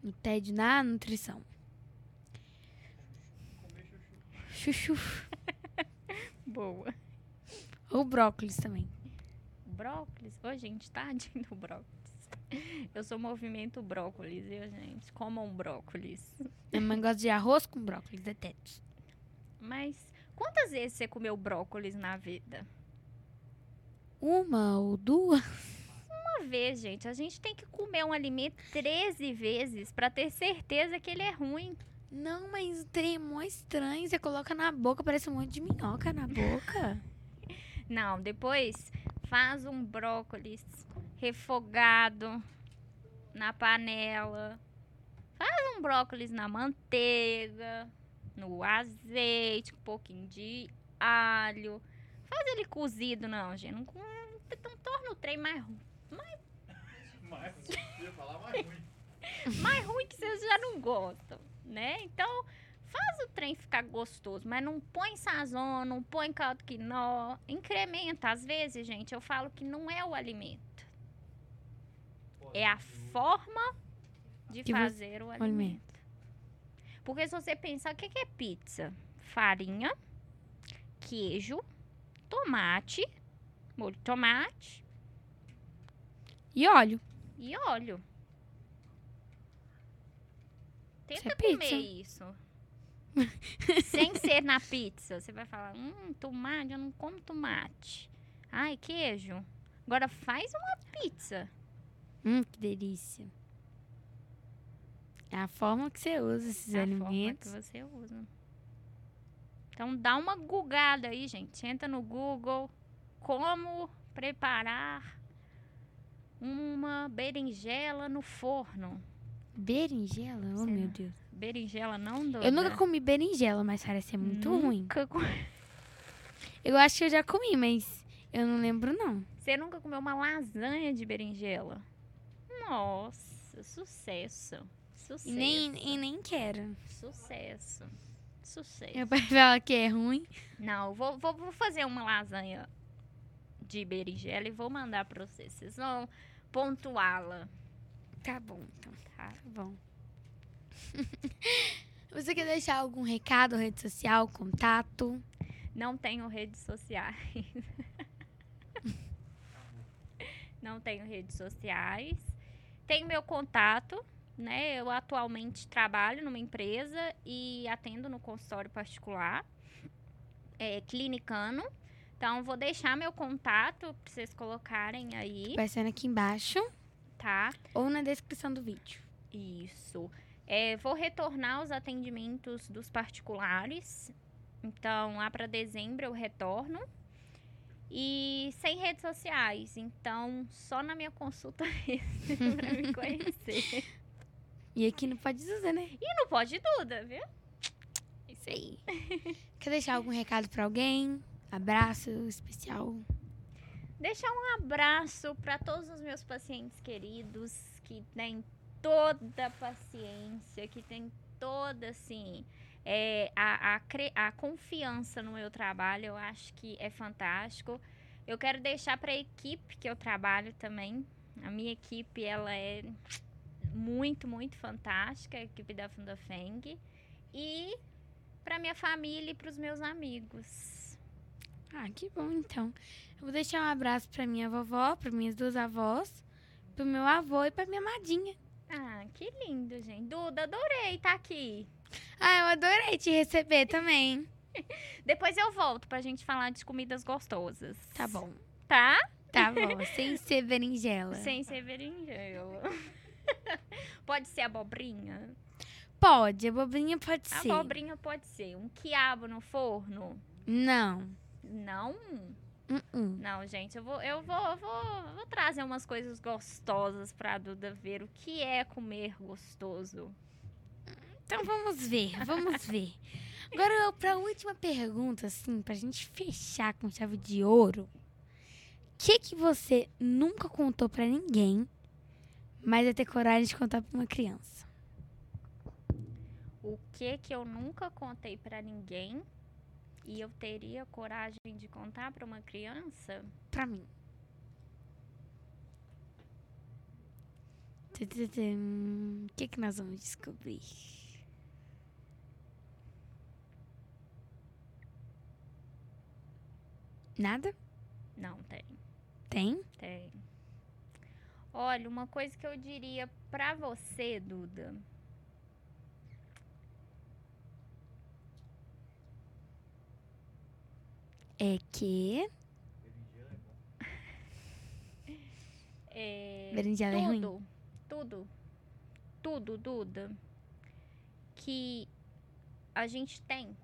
No tédio na nutrição. Chuchu. Boa. Ou brócolis também. Brócolis? Ô, gente, tadinho do brócolis. Eu sou movimento brócolis, viu, gente? Comam brócolis. Minha mãe gosta de arroz com brócolis, tédio. Mas quantas vezes você comeu brócolis na vida? Uma ou duas. Uma vez, gente. A gente tem que comer um alimento 13 vezes pra ter certeza que ele é ruim. Não, mas o trem é mó estranho. Você coloca na boca, parece um monte de minhoca na boca. Não, depois faz um brócolis refogado na panela. Faz um brócolis na manteiga, no azeite, um pouquinho de alho. Faz ele cozido, não, gente. Não, não torna o trem mais, ru- Mas, eu ia falar mais ruim. mais ruim que vocês já não gostam, né? Então, faz o trem ficar gostoso, mas não põe sazon, não põe caldo quinó. Incrementa. Às vezes, gente, eu falo que não é o alimento. É a forma de Que fazer o alimento. alimento. Porque se você pensar, o que é pizza? Farinha, queijo, tomate, molho de tomate E óleo. e óleo. Isso Tenta é pizza. comer isso. Sem ser na pizza. Você vai falar, hum, tomate, eu não como tomate. Ai, queijo. Agora faz uma pizza. Hum, que delícia. É a forma que você usa esses da forma que alimentos. você usa. Então dá uma gugada aí, gente. Entra no Google. Como preparar uma berinjela no forno. Berinjela? Oh, Sei meu lá. Deus. Berinjela não dá. Eu nunca comi berinjela, mas parece ser muito ruim. Nunca co- Eu acho que eu já comi, mas eu não lembro, não. Você nunca comeu uma lasanha de berinjela? Nossa, sucesso. Sucesso. E nem, e nem quero. Sucesso. Sucesso. Meu pai fala que é ruim. Não, vou, vou, vou fazer uma lasanha de berinjela e vou mandar pra vocês. Vocês vão pontuá-la. Tá bom, então. Tá. Tá bom. Você quer deixar algum recado, rede social, contato? Não tenho redes sociais. Não tenho redes sociais. Tenho meu contato, né? Eu atualmente trabalho numa empresa e atendo no consultório particular, é, clinicano. Então, vou deixar meu contato pra vocês colocarem aí, Aparecendo aqui embaixo tá? ou na descrição do vídeo. Isso. É, vou retornar os atendimentos dos particulares. Então, lá para dezembro eu retorno. E sem redes sociais. Então, só na minha consulta mesmo pra me conhecer. E aqui não pode usar, né? E não pode Duda, viu? Isso aí. Quer deixar algum recado pra alguém? Abraço especial. Deixar um abraço para todos os meus pacientes queridos que têm toda a paciência, que têm toda assim é, a, a, a confiança no meu trabalho. Eu acho que é fantástico. Eu quero deixar para a equipe que eu trabalho também. A minha equipe ela é muito, muito fantástica, a equipe da Fundafeng. E para minha família e para os meus amigos. Ah, que bom então. Eu vou deixar um abraço pra minha vovó, pra minhas duas avós, pro meu avô e pra minha madinha. Ah, que lindo, gente. Duda, adorei estar aqui. Ah, eu adorei te receber também. Depois eu volto pra gente falar de comidas gostosas. Tá bom. Tá? Tá bom, sem ser berinjela. Sem ser berinjela. Pode ser abobrinha? Pode, abobrinha pode ser. Abobrinha pode ser. Um quiabo no forno? Não. Não? Uh-uh. Não, gente, eu vou, eu vou, eu vou, vou trazer umas coisas gostosas pra Duda ver o que é comer gostoso. Então vamos ver, vamos ver. Agora, pra última pergunta, assim, pra gente fechar com chave de ouro. O que que você nunca contou pra ninguém, mas vai ter coragem de contar pra uma criança? O que que eu nunca contei pra ninguém e eu teria coragem de contar pra uma criança? Pra mim. O que que nós vamos descobrir? Nada? Não tem. Tem? Tem. Olha, uma coisa que eu diria pra você, Duda. É que. É, Berinjela é ruim? tudo, tudo, tudo, Duda, que a gente tem,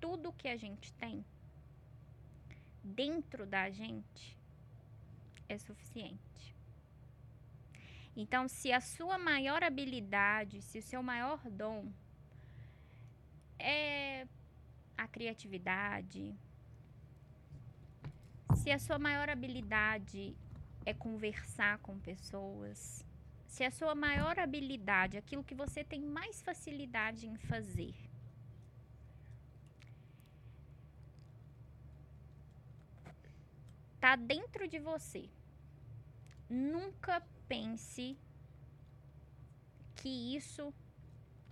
tudo que a gente tem dentro da gente é suficiente. Então, se a sua maior habilidade, se o seu maior dom é a criatividade, se a sua maior habilidade é conversar com pessoas, se a sua maior habilidade, aquilo que você tem mais facilidade em fazer, tá dentro de você. Nunca pense que isso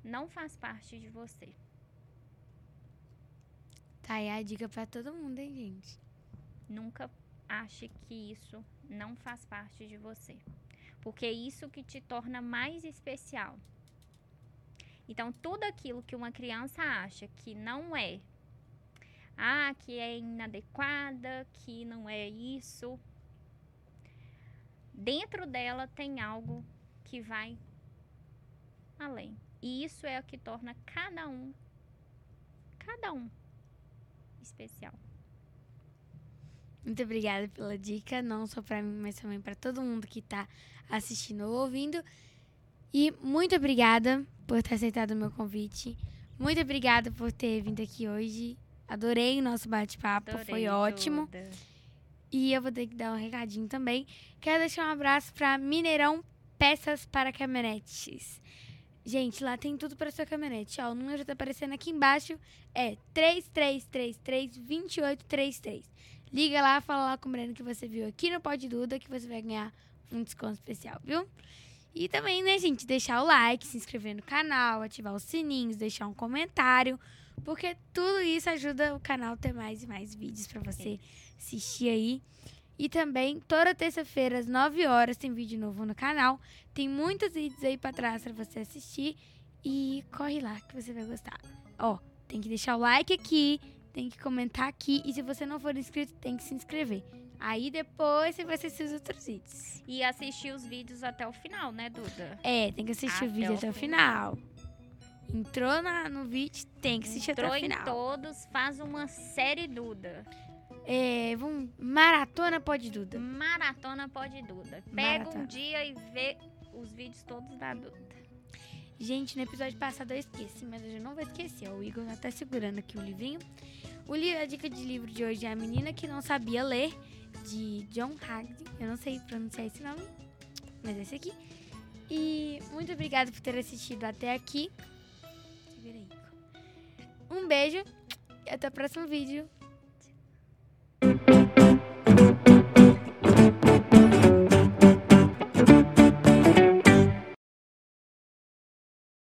não faz parte de você. Tá aí a dica pra todo mundo, hein, gente? Nunca ache que isso não faz parte de você. Porque é isso que te torna mais especial. Então, tudo aquilo que uma criança acha que não é, ah, que é inadequada, que não é isso, dentro dela tem algo que vai além. E isso é o que torna cada um, cada um especial. Muito obrigada pela dica, não só pra mim, mas também pra todo mundo que tá assistindo ou ouvindo. E muito obrigada por ter aceitado o meu convite. Muito obrigada por ter vindo aqui hoje. Adorei o nosso bate-papo, foi Adorei, ótimo. E eu vou ter que dar um recadinho também. Quero deixar um abraço pra Mineirão Peças para Caminhonetes. Gente, lá tem tudo para sua caminhonete. Ó, o número tá aparecendo aqui embaixo. É 3333-2833. Liga lá, fala lá com o Breno que você viu aqui no Pode Duda que você vai ganhar um desconto especial, viu? E também, né, gente, deixar o like, se inscrever no canal, ativar os sininhos, deixar um comentário. Porque tudo isso ajuda o canal a ter mais e mais vídeos para você assistir aí. E também, toda terça-feira, às 9 horas, tem vídeo novo no canal. Tem muitos vídeos aí pra trás pra você assistir. E corre lá que você vai gostar. Ó, tem que deixar o like aqui, tem que comentar aqui. E se você não for inscrito, tem que se inscrever. Aí depois você vai assistir os outros vídeos. E assistir os vídeos até o final, né, Duda? É, tem que assistir o Até vídeo o até o final. final. Entrou na- no vídeo, tem que assistir Entrou até o em final. todos, faz uma série Duda. É, vamos. Maratona pode Duda. Maratona pode Duda. Pega Maratona. um dia e vê os vídeos todos da Duda. Gente, no episódio passado eu esqueci, mas eu não vou esquecer. O Igor tá até segurando aqui o livrinho. O li a dica de livro de hoje é A Menina que Não Sabia Ler, de John Hagd. Eu não sei pronunciar esse nome, mas é esse aqui. E muito obrigada por ter assistido até aqui. Um beijo e até o próximo vídeo.